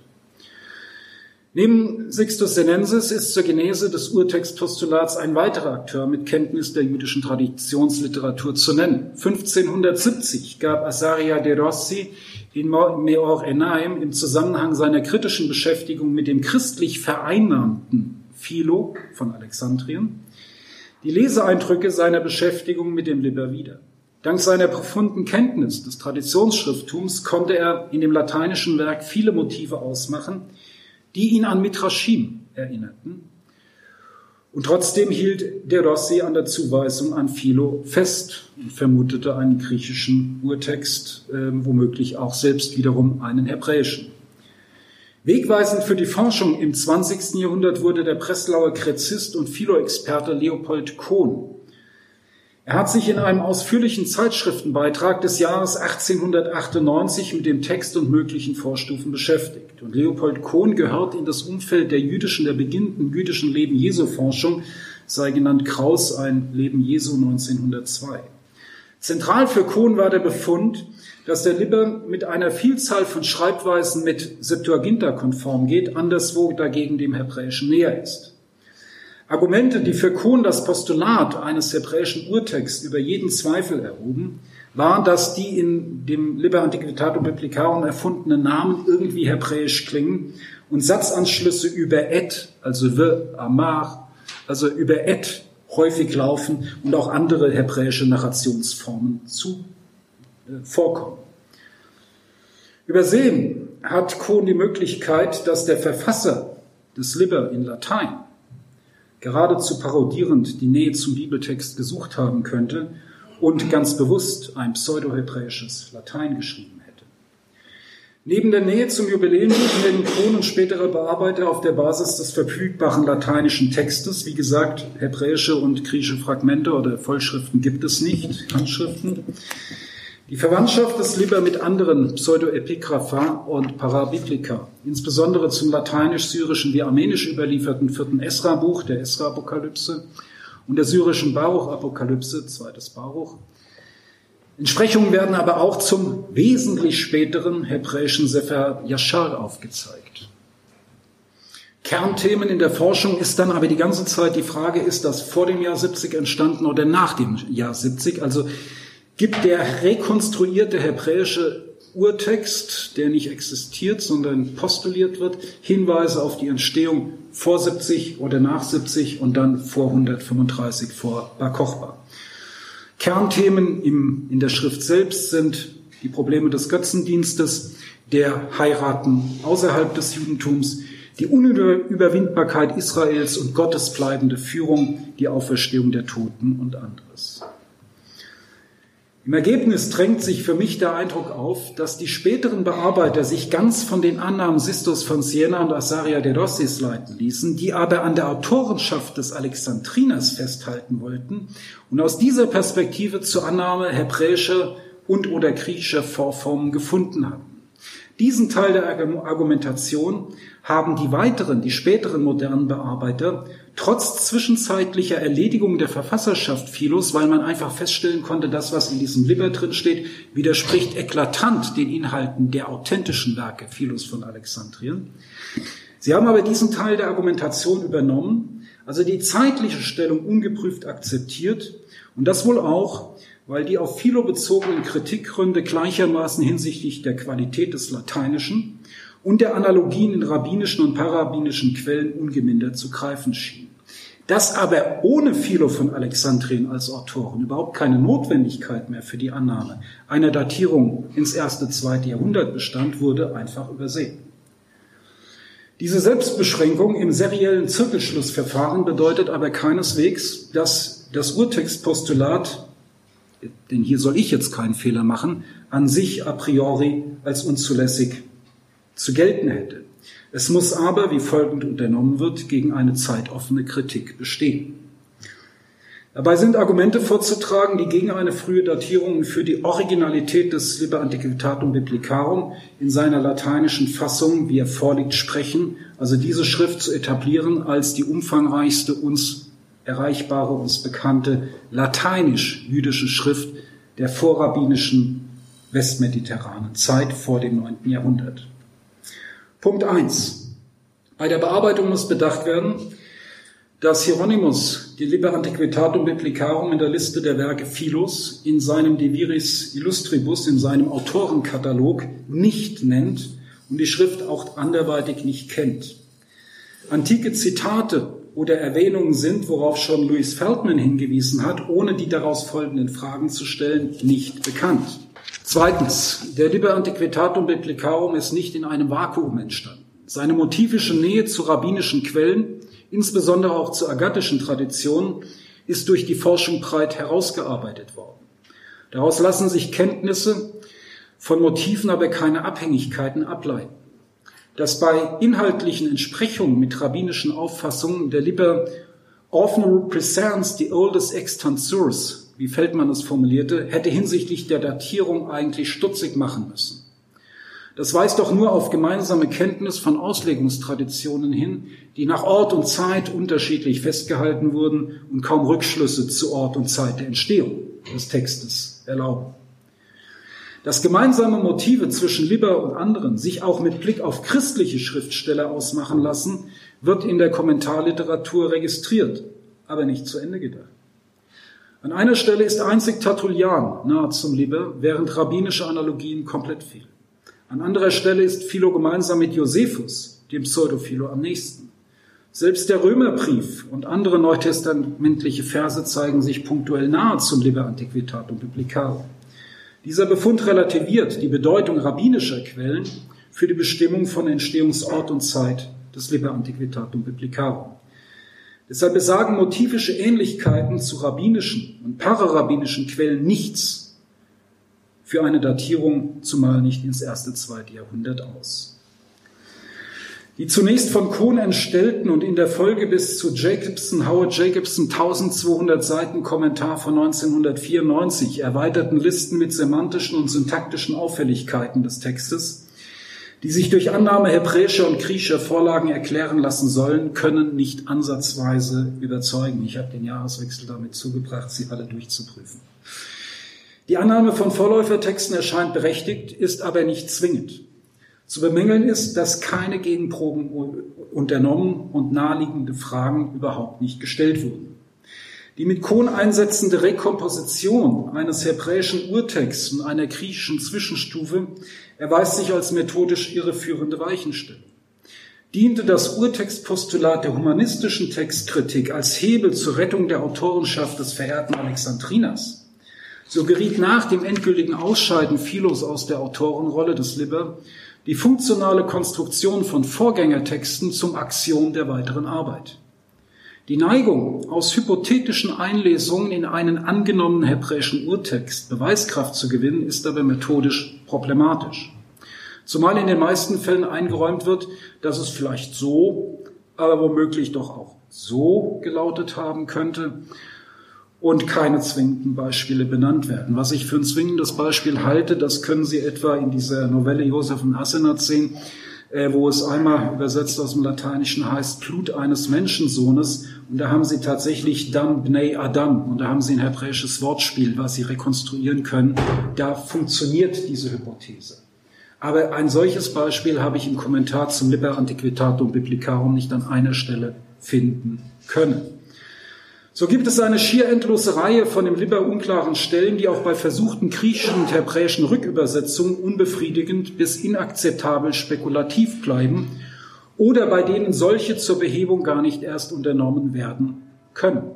Neben Sixtus Senensis ist zur Genese des Urtextpostulats ein weiterer Akteur mit Kenntnis der jüdischen Traditionsliteratur zu nennen. 1570 gab Asaria de Rossi in Meor Enaim im Zusammenhang seiner kritischen Beschäftigung mit dem christlich vereinnahmten Philo von Alexandrien die Leseeindrücke seiner Beschäftigung mit dem Liber wieder. Dank seiner profunden Kenntnis des Traditionsschrifttums konnte er in dem lateinischen Werk viele Motive ausmachen, die ihn an Mitrashim erinnerten. Und trotzdem hielt der Rossi an der Zuweisung an Philo fest und vermutete einen griechischen Urtext, äh, womöglich auch selbst wiederum einen hebräischen. Wegweisend für die Forschung im 20. Jahrhundert wurde der Breslauer Krezist und Philoexperte Leopold Kohn. Er hat sich in einem ausführlichen Zeitschriftenbeitrag des Jahres 1898 mit dem Text und möglichen Vorstufen beschäftigt. Und Leopold Kohn gehört in das Umfeld der jüdischen, der beginnenden jüdischen Leben Jesu Forschung, sei genannt Kraus, ein Leben Jesu 1902. Zentral für Kohn war der Befund, dass der Lippe mit einer Vielzahl von Schreibweisen mit Septuaginta konform geht, anderswo dagegen dem Hebräischen näher ist. Argumente, die für Kohn das Postulat eines hebräischen Urtexts über jeden Zweifel erhoben, waren, dass die in dem Liber Antiquitatum Biblicarum erfundenen Namen irgendwie hebräisch klingen und Satzanschlüsse über et, also ve, amar, also über et häufig laufen und auch andere hebräische Narrationsformen zu vorkommen. Übersehen hat Kohn die Möglichkeit, dass der Verfasser des Liber in Latein geradezu parodierend die Nähe zum Bibeltext gesucht haben könnte und ganz bewusst ein pseudohebräisches Latein geschrieben hätte. Neben der Nähe zum Jubiläum nennen Kohn und spätere Bearbeiter auf der Basis des verfügbaren lateinischen Textes, wie gesagt, hebräische und griechische Fragmente oder Vollschriften gibt es nicht, Handschriften, die Verwandtschaft des Liber mit anderen Pseudoepigrapha und Parabiblika, insbesondere zum lateinisch-syrischen wie armenisch überlieferten vierten Esra-Buch, der Esra-Apokalypse, und der syrischen Baruch-Apokalypse, zweites Baruch. Entsprechungen werden aber auch zum wesentlich späteren hebräischen Sefer Yashar aufgezeigt. Kernthemen in der Forschung ist dann aber die ganze Zeit die Frage, ist das vor dem Jahr 70 entstanden oder nach dem Jahr 70? Also gibt der rekonstruierte hebräische Urtext, der nicht existiert, sondern postuliert wird, Hinweise auf die Entstehung vor 70 oder nach 70 und dann vor 135 vor Bar Kochba. Kernthemen im, in der Schrift selbst sind die Probleme des Götzendienstes, der Heiraten außerhalb des Judentums, die Unüberwindbarkeit Israels und Gottes bleibende Führung, die Auferstehung der Toten und anderes. Im Ergebnis drängt sich für mich der Eindruck auf, dass die späteren Bearbeiter sich ganz von den Annahmen Sistus von Siena und Asaria de Rossis leiten ließen, die aber an der Autorenschaft des Alexandriners festhalten wollten und aus dieser Perspektive zur Annahme hebräischer und oder griechischer Vorformen gefunden haben. Diesen Teil der Argumentation haben die weiteren, die späteren modernen Bearbeiter trotz zwischenzeitlicher Erledigung der Verfasserschaft Philos, weil man einfach feststellen konnte, das, was in diesem Liber drin steht, widerspricht eklatant den Inhalten der authentischen Werke Philos von Alexandrien. Sie haben aber diesen Teil der Argumentation übernommen, also die zeitliche Stellung ungeprüft akzeptiert und das wohl auch, weil die auf Philo bezogenen Kritikgründe gleichermaßen hinsichtlich der Qualität des Lateinischen und der Analogien in rabbinischen und parabbinischen Quellen ungemindert zu greifen schienen. Dass aber ohne Philo von Alexandrien als Autoren überhaupt keine Notwendigkeit mehr für die Annahme einer Datierung ins erste, zweite Jahrhundert bestand, wurde einfach übersehen. Diese Selbstbeschränkung im seriellen Zirkelschlussverfahren bedeutet aber keineswegs, dass das Urtextpostulat, denn hier soll ich jetzt keinen Fehler machen, an sich a priori als unzulässig zu gelten hätte. Es muss aber, wie folgend unternommen wird, gegen eine zeitoffene Kritik bestehen. Dabei sind Argumente vorzutragen, die gegen eine frühe Datierung für die Originalität des Liber Antiquitatum Biblicarum in seiner lateinischen Fassung, wie er vorliegt, sprechen, also diese Schrift zu etablieren als die umfangreichste uns erreichbare, uns bekannte lateinisch-jüdische Schrift der vorrabbinischen westmediterranen Zeit vor dem 9. Jahrhundert. Punkt eins: Bei der Bearbeitung muss bedacht werden, dass Hieronymus die Liber Antiquitatum Biblicarum in der Liste der Werke Philos in seinem De Viris Illustribus, in seinem Autorenkatalog nicht nennt und die Schrift auch anderweitig nicht kennt. Antike Zitate oder Erwähnungen sind, worauf schon Louis Feldman hingewiesen hat, ohne die daraus folgenden Fragen zu stellen, nicht bekannt. Zweitens, der Liber Antiquitatum Biblicarum ist nicht in einem Vakuum entstanden. Seine motivische Nähe zu rabbinischen Quellen, insbesondere auch zur agathischen Tradition, ist durch die Forschung breit herausgearbeitet worden. Daraus lassen sich Kenntnisse von Motiven, aber keine Abhängigkeiten ableiten. Dass bei inhaltlichen Entsprechungen mit rabbinischen Auffassungen der Liber often represents the oldest extant source wie Feldmann es formulierte, hätte hinsichtlich der Datierung eigentlich stutzig machen müssen. Das weist doch nur auf gemeinsame Kenntnis von Auslegungstraditionen hin, die nach Ort und Zeit unterschiedlich festgehalten wurden und kaum Rückschlüsse zu Ort und Zeit der Entstehung des Textes erlauben. Dass gemeinsame Motive zwischen Liber und anderen sich auch mit Blick auf christliche Schriftsteller ausmachen lassen, wird in der Kommentarliteratur registriert, aber nicht zu Ende gedacht. An einer Stelle ist einzig Tertullian nahe zum Liebe, während rabbinische Analogien komplett fehlen. An anderer Stelle ist Philo gemeinsam mit Josephus, dem Pseudophilo, am nächsten. Selbst der Römerbrief und andere neutestamentliche Verse zeigen sich punktuell nahe zum Liber Antiquitatum Biblicarum. Dieser Befund relativiert die Bedeutung rabbinischer Quellen für die Bestimmung von Entstehungsort und Zeit des Liber Antiquitatum Biblicarum. Deshalb besagen motivische Ähnlichkeiten zu rabbinischen und pararabbinischen Quellen nichts für eine Datierung, zumal nicht ins erste, zweite Jahrhundert aus. Die zunächst von Kohn entstellten und in der Folge bis zu Jacobson, Howard Jacobson 1200 Seiten Kommentar von 1994 erweiterten Listen mit semantischen und syntaktischen Auffälligkeiten des Textes die sich durch Annahme hebräischer und griechischer Vorlagen erklären lassen sollen, können nicht ansatzweise überzeugen. Ich habe den Jahreswechsel damit zugebracht, sie alle durchzuprüfen. Die Annahme von Vorläufertexten erscheint berechtigt, ist aber nicht zwingend. Zu bemängeln ist, dass keine Gegenproben unternommen und naheliegende Fragen überhaupt nicht gestellt wurden. Die mit Kohn einsetzende Rekomposition eines hebräischen Urtexts und einer griechischen Zwischenstufe erweist sich als methodisch irreführende Weichenstellung. Diente das Urtextpostulat der humanistischen Textkritik als Hebel zur Rettung der Autorenschaft des verehrten Alexandriners, so geriet nach dem endgültigen Ausscheiden Philos aus der Autorenrolle des Liber die funktionale Konstruktion von Vorgängertexten zum Axiom der weiteren Arbeit. Die Neigung, aus hypothetischen Einlesungen in einen angenommenen hebräischen Urtext Beweiskraft zu gewinnen, ist aber methodisch problematisch. Zumal in den meisten Fällen eingeräumt wird, dass es vielleicht so, aber womöglich doch auch so gelautet haben könnte und keine zwingenden Beispiele benannt werden. Was ich für ein zwingendes Beispiel halte, das können Sie etwa in dieser Novelle Josef von Asenat sehen, äh, wo es einmal übersetzt aus dem Lateinischen heißt Blut eines Menschensohnes. Und da haben sie tatsächlich Dam Bnei Adam. Und da haben sie ein hebräisches Wortspiel, was sie rekonstruieren können. Da funktioniert diese Hypothese. Aber ein solches Beispiel habe ich im Kommentar zum Liber Antiquitatum Biblicarum nicht an einer Stelle finden können. So gibt es eine schier endlose Reihe von im Liber unklaren Stellen, die auch bei versuchten griechischen und hebräischen Rückübersetzungen unbefriedigend bis inakzeptabel spekulativ bleiben oder bei denen solche zur Behebung gar nicht erst unternommen werden können.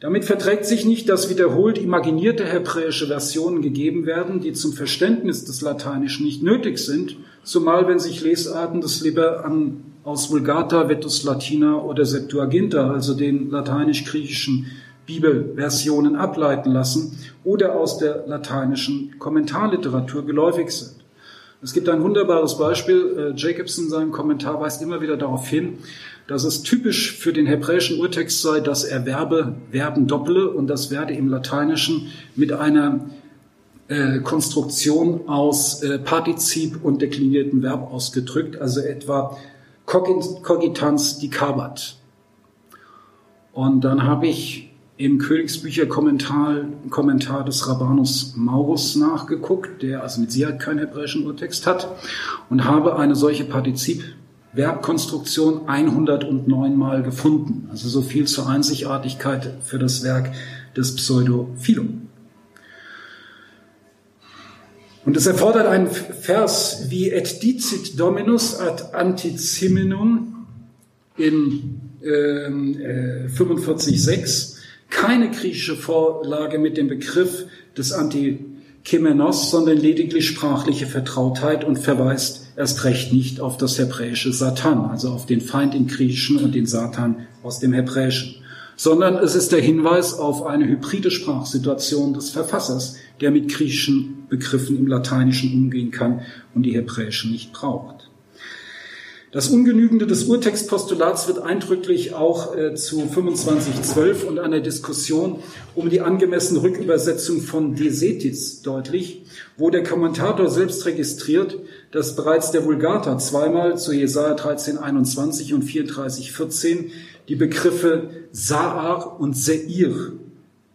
Damit verträgt sich nicht, dass wiederholt imaginierte hebräische Versionen gegeben werden, die zum Verständnis des Lateinischen nicht nötig sind, zumal wenn sich Lesarten des Liber an aus Vulgata, Vetus Latina oder Septuaginta, also den lateinisch-griechischen Bibelversionen ableiten lassen oder aus der lateinischen Kommentarliteratur geläufig sind. Es gibt ein wunderbares Beispiel. Äh, Jacobson in seinem Kommentar weist immer wieder darauf hin, dass es typisch für den hebräischen Urtext sei, dass er Verbe, Verben dopple und das werde im Lateinischen mit einer äh, Konstruktion aus äh, Partizip und deklinierten Verb ausgedrückt, also etwa Cogitans dicabat. Und dann habe ich im Königsbücher-Kommentar Kommentar des Rabbanus Maurus nachgeguckt, der also mit Sicherheit keinen hebräischen Urtext hat, und habe eine solche Partizip-Verbkonstruktion 109 Mal gefunden. Also so viel zur Einzigartigkeit für das Werk des Pseudo-Philum. Und es erfordert einen Vers wie et dicit dominus ad anticiminum in äh, 45.6 keine griechische Vorlage mit dem Begriff des Antikemenos, sondern lediglich sprachliche Vertrautheit und verweist erst recht nicht auf das hebräische Satan, also auf den Feind im Griechischen und den Satan aus dem Hebräischen, sondern es ist der Hinweis auf eine hybride Sprachsituation des Verfassers, der mit griechischen Begriffen im Lateinischen umgehen kann und die hebräischen nicht braucht. Das Ungenügende des Urtextpostulats wird eindrücklich auch äh, zu 2512 und einer Diskussion um die angemessene Rückübersetzung von Desetis deutlich, wo der Kommentator selbst registriert, dass bereits der Vulgata zweimal zu Jesaja 1321 und 3414 die Begriffe Saar und Seir,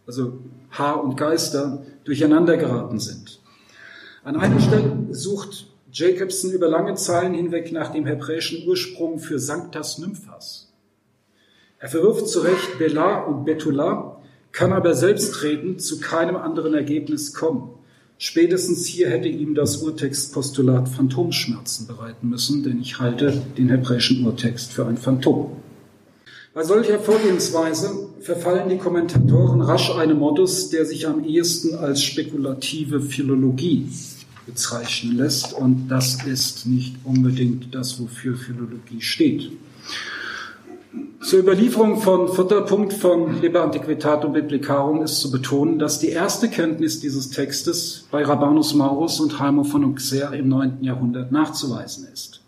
also Haar und Geister, durcheinander geraten sind. An einer Stelle sucht Jacobson über lange Zeilen hinweg nach dem hebräischen Ursprung für Sanctas Nymphas. Er verwirft zu Recht Bela und Betula, kann aber selbstredend zu keinem anderen Ergebnis kommen. Spätestens hier hätte ihm das Urtextpostulat Phantomschmerzen bereiten müssen, denn ich halte den hebräischen Urtext für ein Phantom. Bei solcher Vorgehensweise verfallen die Kommentatoren rasch einem Modus, der sich am ehesten als spekulative Philologie bezeichnen lässt. Und das ist nicht unbedingt das, wofür Philologie steht. Zur Überlieferung von vierter Punkt von Liber Antiquitatum Biblicarum ist zu betonen, dass die erste Kenntnis dieses Textes bei Rabanus Maurus und Heimo von Auxerre im 9. Jahrhundert nachzuweisen ist.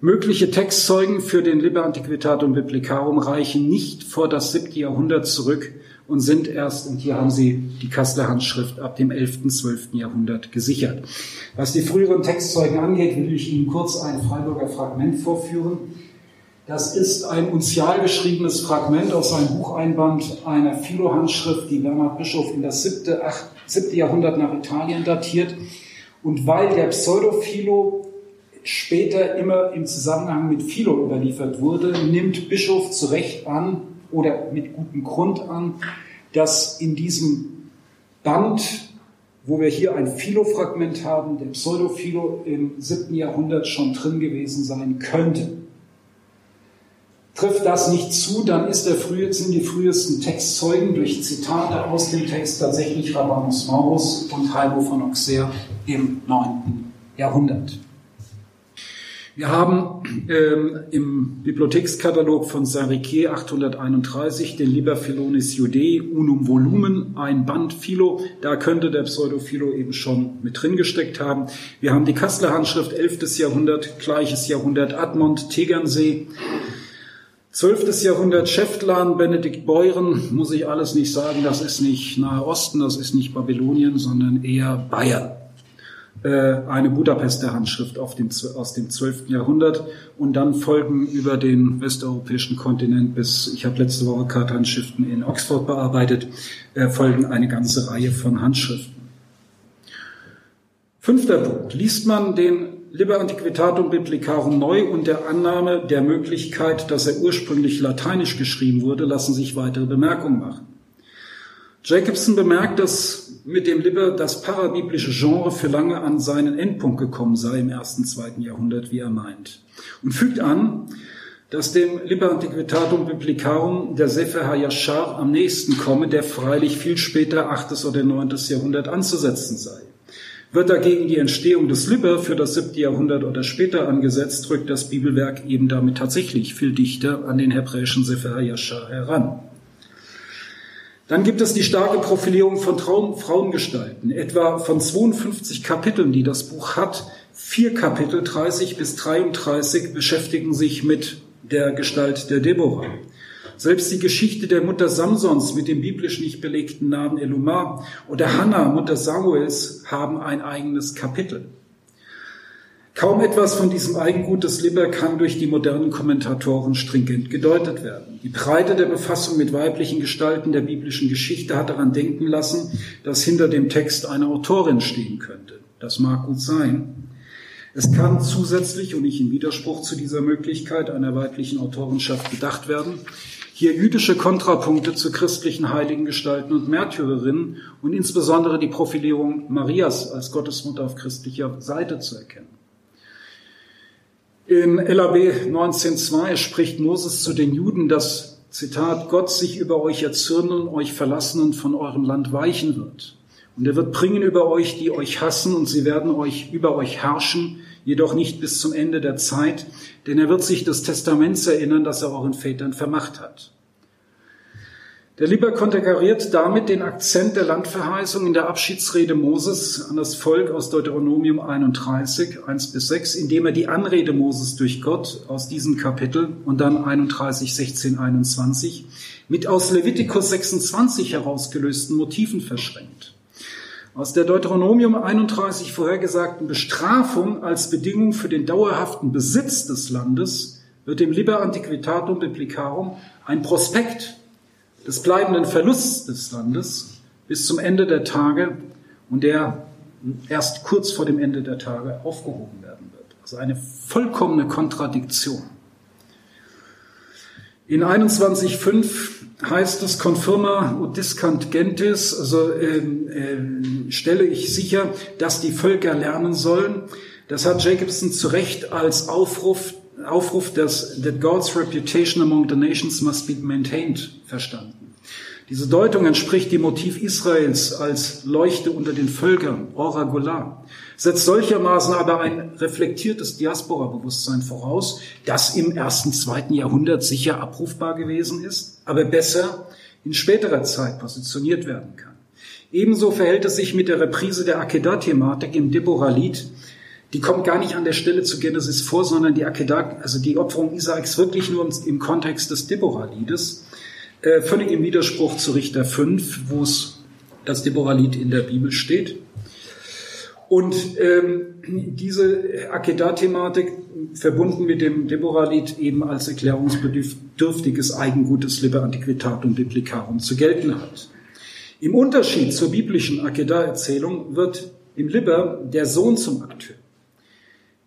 Mögliche Textzeugen für den Liber Antiquitatum Biblicarum reichen nicht vor das siebte Jahrhundert zurück und sind erst, und hier haben Sie die Kasseler Handschrift, ab dem 11., 12. Jahrhundert gesichert. Was die früheren Textzeugen angeht, will ich Ihnen kurz ein Freiburger Fragment vorführen. Das ist ein unzial geschriebenes Fragment aus einem Bucheinband einer Philo-Handschrift, die Bernhard Bischof in das siebte, acht, siebte Jahrhundert nach Italien datiert. Und weil der Pseudophilo später immer im Zusammenhang mit Philo überliefert wurde, nimmt Bischof zu Recht an oder mit gutem Grund an, dass in diesem Band, wo wir hier ein Philo-Fragment haben, der Pseudophilo im siebten Jahrhundert schon drin gewesen sein könnte. Trifft das nicht zu, dann ist der frühe, sind die frühesten Textzeugen durch Zitate aus dem Text tatsächlich Rabanus Maurus und Heilbo von Auxerre im neunten Jahrhundert. Wir haben ähm, im Bibliothekskatalog von Saint-Riquier 831 den Liber Philonis Judei Unum Volumen, ein Band Philo. Da könnte der Pseudo-Philo eben schon mit drin gesteckt haben. Wir haben die Kasseler Handschrift 11. Jahrhundert, gleiches Jahrhundert Admont, Tegernsee. 12. Jahrhundert Schäftlan, Benedikt Beuren, muss ich alles nicht sagen, das ist nicht Nahe Osten, das ist nicht Babylonien, sondern eher Bayern. Äh, eine Budapester Handschrift dem, aus dem 12. Jahrhundert und dann folgen über den westeuropäischen Kontinent bis, ich habe letzte Woche Karthandschriften in Oxford bearbeitet, äh, folgen eine ganze Reihe von Handschriften. Fünfter Punkt. Liest man den Liber Antiquitatum Biblicarum neu und der Annahme der Möglichkeit, dass er ursprünglich lateinisch geschrieben wurde, lassen sich weitere Bemerkungen machen. Jacobson bemerkt, dass mit dem Liber das parabiblische Genre für lange an seinen Endpunkt gekommen sei im ersten, zweiten Jahrhundert, wie er meint. Und fügt an, dass dem Liber Antiquitatum Biblicarum der Sefer HaYashar am nächsten komme, der freilich viel später, achtes oder neuntes Jahrhundert anzusetzen sei. Wird dagegen die Entstehung des Liber für das siebte Jahrhundert oder später angesetzt, rückt das Bibelwerk eben damit tatsächlich viel dichter an den hebräischen Sefer HaYashar heran. Dann gibt es die starke Profilierung von Traum Frauengestalten. Etwa von 52 Kapiteln, die das Buch hat, vier Kapitel, 30 bis 33, beschäftigen sich mit der Gestalt der Deborah. Selbst die Geschichte der Mutter Samsons mit dem biblisch nicht belegten Namen Elumar oder Hannah, Mutter Samuels, haben ein eigenes Kapitel. Kaum etwas von diesem Eigengut des Liber kann durch die modernen Kommentatoren stringent gedeutet werden. Die Breite der Befassung mit weiblichen Gestalten der biblischen Geschichte hat daran denken lassen, dass hinter dem Text eine Autorin stehen könnte. Das mag gut sein. Es kann zusätzlich und nicht in Widerspruch zu dieser Möglichkeit einer weiblichen Autorenschaft gedacht werden, hier jüdische Kontrapunkte zu christlichen Heiligengestalten und Märtyrerinnen und insbesondere die Profilierung Marias als Gottesmutter auf christlicher Seite zu erkennen. In LAB 19.2 spricht Moses zu den Juden, dass, Zitat, Gott sich über euch erzürnen, euch verlassen und von eurem Land weichen wird. Und er wird bringen über euch, die euch hassen, und sie werden euch über euch herrschen, jedoch nicht bis zum Ende der Zeit, denn er wird sich des Testaments erinnern, das er euren Vätern vermacht hat. Der Lieber konterkariert damit den Akzent der Landverheißung in der Abschiedsrede Moses an das Volk aus Deuteronomium 31, 1 bis 6, indem er die Anrede Moses durch Gott aus diesem Kapitel und dann 31, 16, 21 mit aus Levitikus 26 herausgelösten Motiven verschränkt. Aus der Deuteronomium 31 vorhergesagten Bestrafung als Bedingung für den dauerhaften Besitz des Landes wird dem Liber Antiquitatum Biblicarum ein Prospekt des bleibenden Verlusts des Landes bis zum Ende der Tage und der erst kurz vor dem Ende der Tage aufgehoben werden wird. Also eine vollkommene Kontradiktion. In 21.5 heißt es confirma ut discant gentis, also äh, äh, stelle ich sicher, dass die Völker lernen sollen. Das hat Jacobson zu Recht als Aufruf Aufruf, dass that God's reputation among the nations must be maintained verstanden. Diese Deutung entspricht dem Motiv Israels als Leuchte unter den Völkern, Ora Gola, setzt solchermaßen aber ein reflektiertes Diaspora-Bewusstsein voraus, das im ersten, zweiten Jahrhundert sicher abrufbar gewesen ist, aber besser in späterer Zeit positioniert werden kann. Ebenso verhält es sich mit der Reprise der Akedah-Thematik im Deborah-Lied, die kommt gar nicht an der Stelle zu Genesis vor, sondern die Akedah, also die Opferung Isaaks wirklich nur im Kontext des Deborah-Liedes, äh, völlig im Widerspruch zu Richter 5, wo es das Deborah-Lied in der Bibel steht. Und ähm, diese Akedah-Thematik verbunden mit dem Deborah-Lied eben als erklärungsbedürftiges Eigengut des Liber Antiquitatum Biblicarum zu gelten hat. Im Unterschied zur biblischen Akedah-Erzählung wird im Liber der Sohn zum Akteur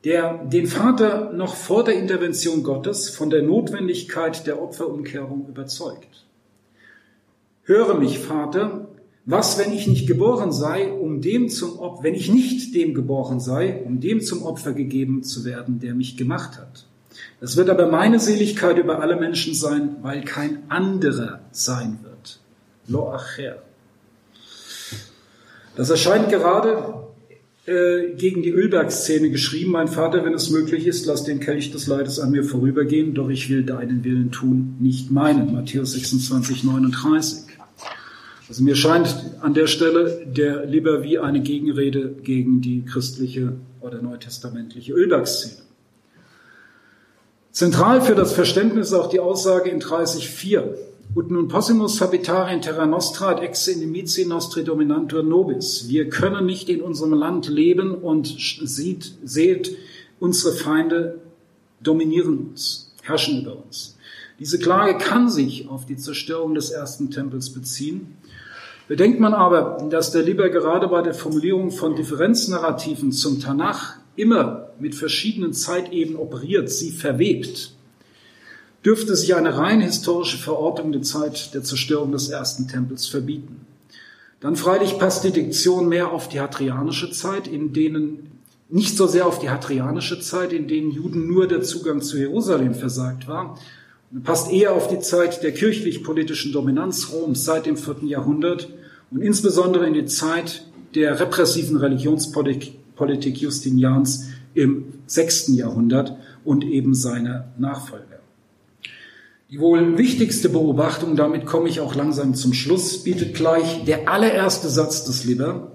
der den Vater noch vor der Intervention Gottes von der Notwendigkeit der Opferumkehrung überzeugt. Höre mich, Vater, was, wenn ich nicht geboren sei, um dem zum Opfer, wenn ich nicht dem geboren sei, um dem zum Opfer gegeben zu werden, der mich gemacht hat. Das wird aber meine Seligkeit über alle Menschen sein, weil kein anderer sein wird. Lo acher. Das erscheint gerade äh, gegen die Ölbergszene geschrieben, mein Vater, wenn es möglich ist, lass den Kelch des Leides an mir vorübergehen, doch ich will deinen Willen tun, nicht meinen. Matthäus 26, 39. Also mir scheint an der Stelle der lieber wie eine Gegenrede gegen die christliche oder neutestamentliche Ölbergszene. Zentral für das Verständnis auch die Aussage in 30.4. Ut nun possimus habitare in terra nostra et ex inimici nostri dominantur nobis. Wir können nicht in unserem Land leben und sieht, seht, unsere Feinde dominieren uns, herrschen über uns. Diese Klage kann sich auf die Zerstörung des ersten Tempels beziehen. Bedenkt man aber, dass der Lieber gerade bei der Formulierung von Differenznarrativen zum Tanach immer mit verschiedenen Zeitebenen operiert, sie verwebt, dürfte sich eine rein historische Verortung der Zeit der Zerstörung des ersten Tempels verbieten. Dann freilich passt die Diktion mehr auf die hadrianische Zeit, in denen nicht so sehr auf die hadrianische Zeit, in denen Juden nur der Zugang zu Jerusalem versagt war, passt eher auf die Zeit der kirchlich-politischen Dominanz Roms seit dem vierten Jahrhundert und insbesondere in die Zeit der repressiven Religionspolitik Justinians im sechsten Jahrhundert und eben seiner Nachfolger. Die wohl wichtigste Beobachtung, damit komme ich auch langsam zum Schluss, bietet gleich der allererste Satz des Liber.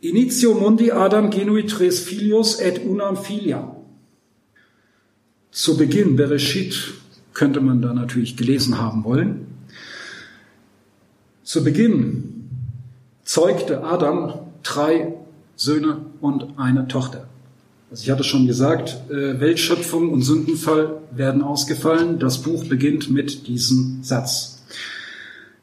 Initio mundi Adam genui tres filius et unam filia. Zu Beginn Bereshit könnte man da natürlich gelesen haben wollen. Zu Beginn zeugte Adam drei Söhne und eine Tochter. Also ich hatte schon gesagt, äh, Weltschöpfung und Sündenfall werden ausgefallen. Das Buch beginnt mit diesem Satz.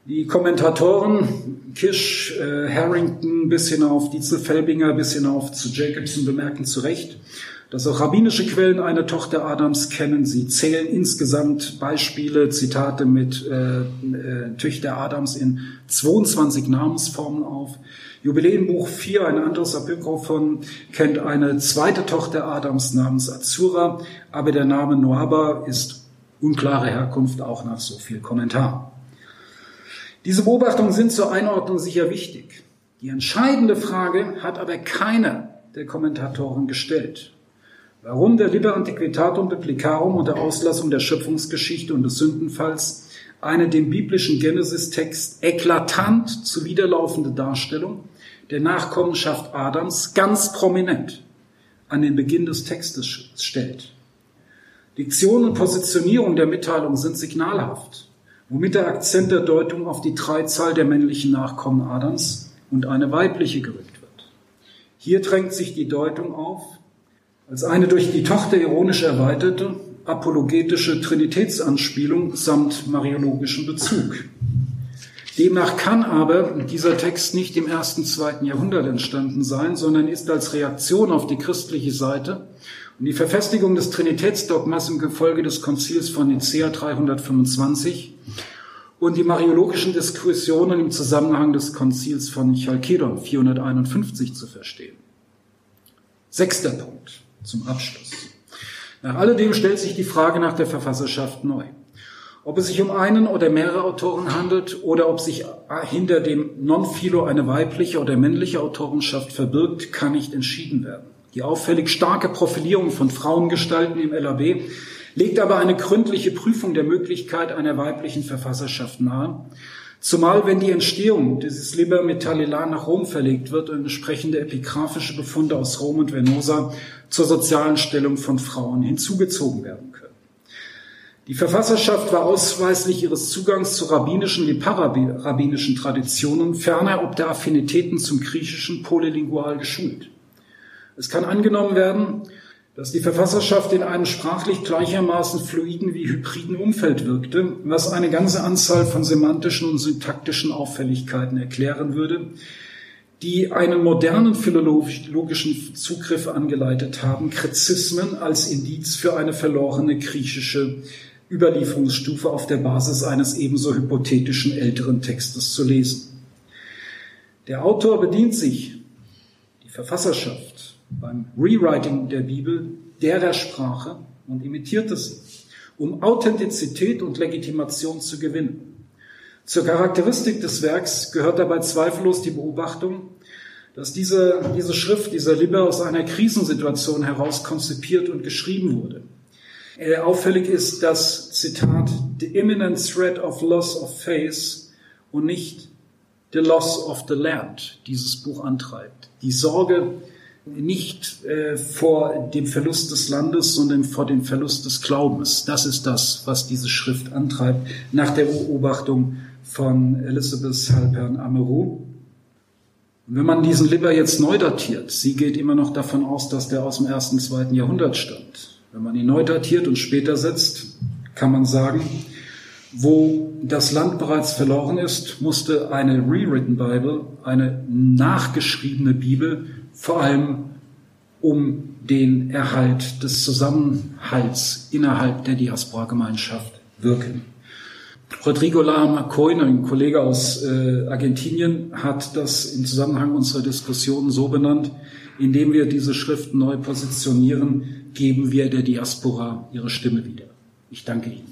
Die Kommentatoren Kisch, äh, Harrington bis hinauf Dietzel Felbinger bis hinauf zu Jacobson bemerken zu Recht, dass auch rabbinische Quellen eine Tochter Adams kennen. Sie zählen insgesamt Beispiele, Zitate mit äh, äh, Töchter Adams in 22 Namensformen auf. Jubiläenbuch 4, ein anderes Apokryphon, kennt eine zweite Tochter Adams namens Azura, aber der Name Noaba ist unklare Herkunft, auch nach so viel Kommentar. Diese Beobachtungen sind zur Einordnung sicher wichtig. Die entscheidende Frage hat aber keiner der Kommentatoren gestellt. Warum der Liber Antiquitatum Biblicarum und der Auslassung der Schöpfungsgeschichte und des Sündenfalls eine dem biblischen Genesis-Text eklatant zuwiderlaufende Darstellung der Nachkommenschaft Adams ganz prominent an den Beginn des Textes stellt. Diktion und Positionierung der Mitteilung sind signalhaft, womit der Akzent der Deutung auf die Dreizahl der männlichen Nachkommen Adams und eine weibliche gerückt wird. Hier drängt sich die Deutung auf als eine durch die Tochter ironisch erweiterte apologetische Trinitätsanspielung samt mariologischen Bezug. Demnach kann aber dieser Text nicht im ersten, zweiten Jahrhundert entstanden sein, sondern ist als Reaktion auf die christliche Seite und die Verfestigung des Trinitätsdogmas im Gefolge des Konzils von Nicea 325 und die mariologischen Diskussionen im Zusammenhang des Konzils von Chalkedon 451 zu verstehen. Sechster Punkt zum Abschluss. Nach alledem stellt sich die Frage nach der Verfasserschaft neu. Ob es sich um einen oder mehrere Autoren handelt oder ob sich hinter dem Non-Philo eine weibliche oder männliche Autorenschaft verbirgt, kann nicht entschieden werden. Die auffällig starke Profilierung von Frauengestalten im LAB legt aber eine gründliche Prüfung der Möglichkeit einer weiblichen Verfasserschaft nahe, zumal wenn die Entstehung dieses Liber Metallilan nach Rom verlegt wird und entsprechende epigraphische Befunde aus Rom und Venosa zur sozialen Stellung von Frauen hinzugezogen werden. Die Verfasserschaft war ausweislich ihres Zugangs zu rabbinischen wie pararabbinischen Traditionen, ferner ob der Affinitäten zum Griechischen polylingual geschult. Es kann angenommen werden, dass die Verfasserschaft in einem sprachlich gleichermaßen fluiden wie hybriden Umfeld wirkte, was eine ganze Anzahl von semantischen und syntaktischen Auffälligkeiten erklären würde, die einen modernen philologischen Zugriff angeleitet haben, Krizismen als Indiz für eine verlorene griechische Überlieferungsstufe auf der Basis eines ebenso hypothetischen älteren Textes zu lesen. Der Autor bedient sich, die Verfasserschaft, beim Rewriting der Bibel derer Sprache und imitierte sie, um Authentizität und Legitimation zu gewinnen. Zur Charakteristik des Werks gehört dabei zweifellos die Beobachtung, dass diese, diese Schrift, dieser Liber aus einer Krisensituation heraus konzipiert und geschrieben wurde. Äh, auffällig ist das Zitat, the imminent threat of loss of faith und nicht the loss of the land dieses Buch antreibt. Die Sorge nicht äh, vor dem Verlust des Landes, sondern vor dem Verlust des Glaubens. Das ist das, was diese Schrift antreibt, nach der Beobachtung von Elizabeth Halpern Amerou. Und wenn man diesen Liber jetzt neu datiert, sie geht immer noch davon aus, dass der aus dem ersten, zweiten Jahrhundert stammt. Wenn man ihn neu datiert und später setzt, kann man sagen, wo das Land bereits verloren ist, musste eine rewritten Bible, eine nachgeschriebene Bibel, vor allem um den Erhalt des Zusammenhalts innerhalb der Diaspora-Gemeinschaft wirken. Rodrigo Lama-Coyne, ein Kollege aus äh, Argentinien, hat das im Zusammenhang unserer Diskussion so benannt, indem wir diese Schrift neu positionieren, geben wir der Diaspora ihre Stimme wieder. Ich danke Ihnen.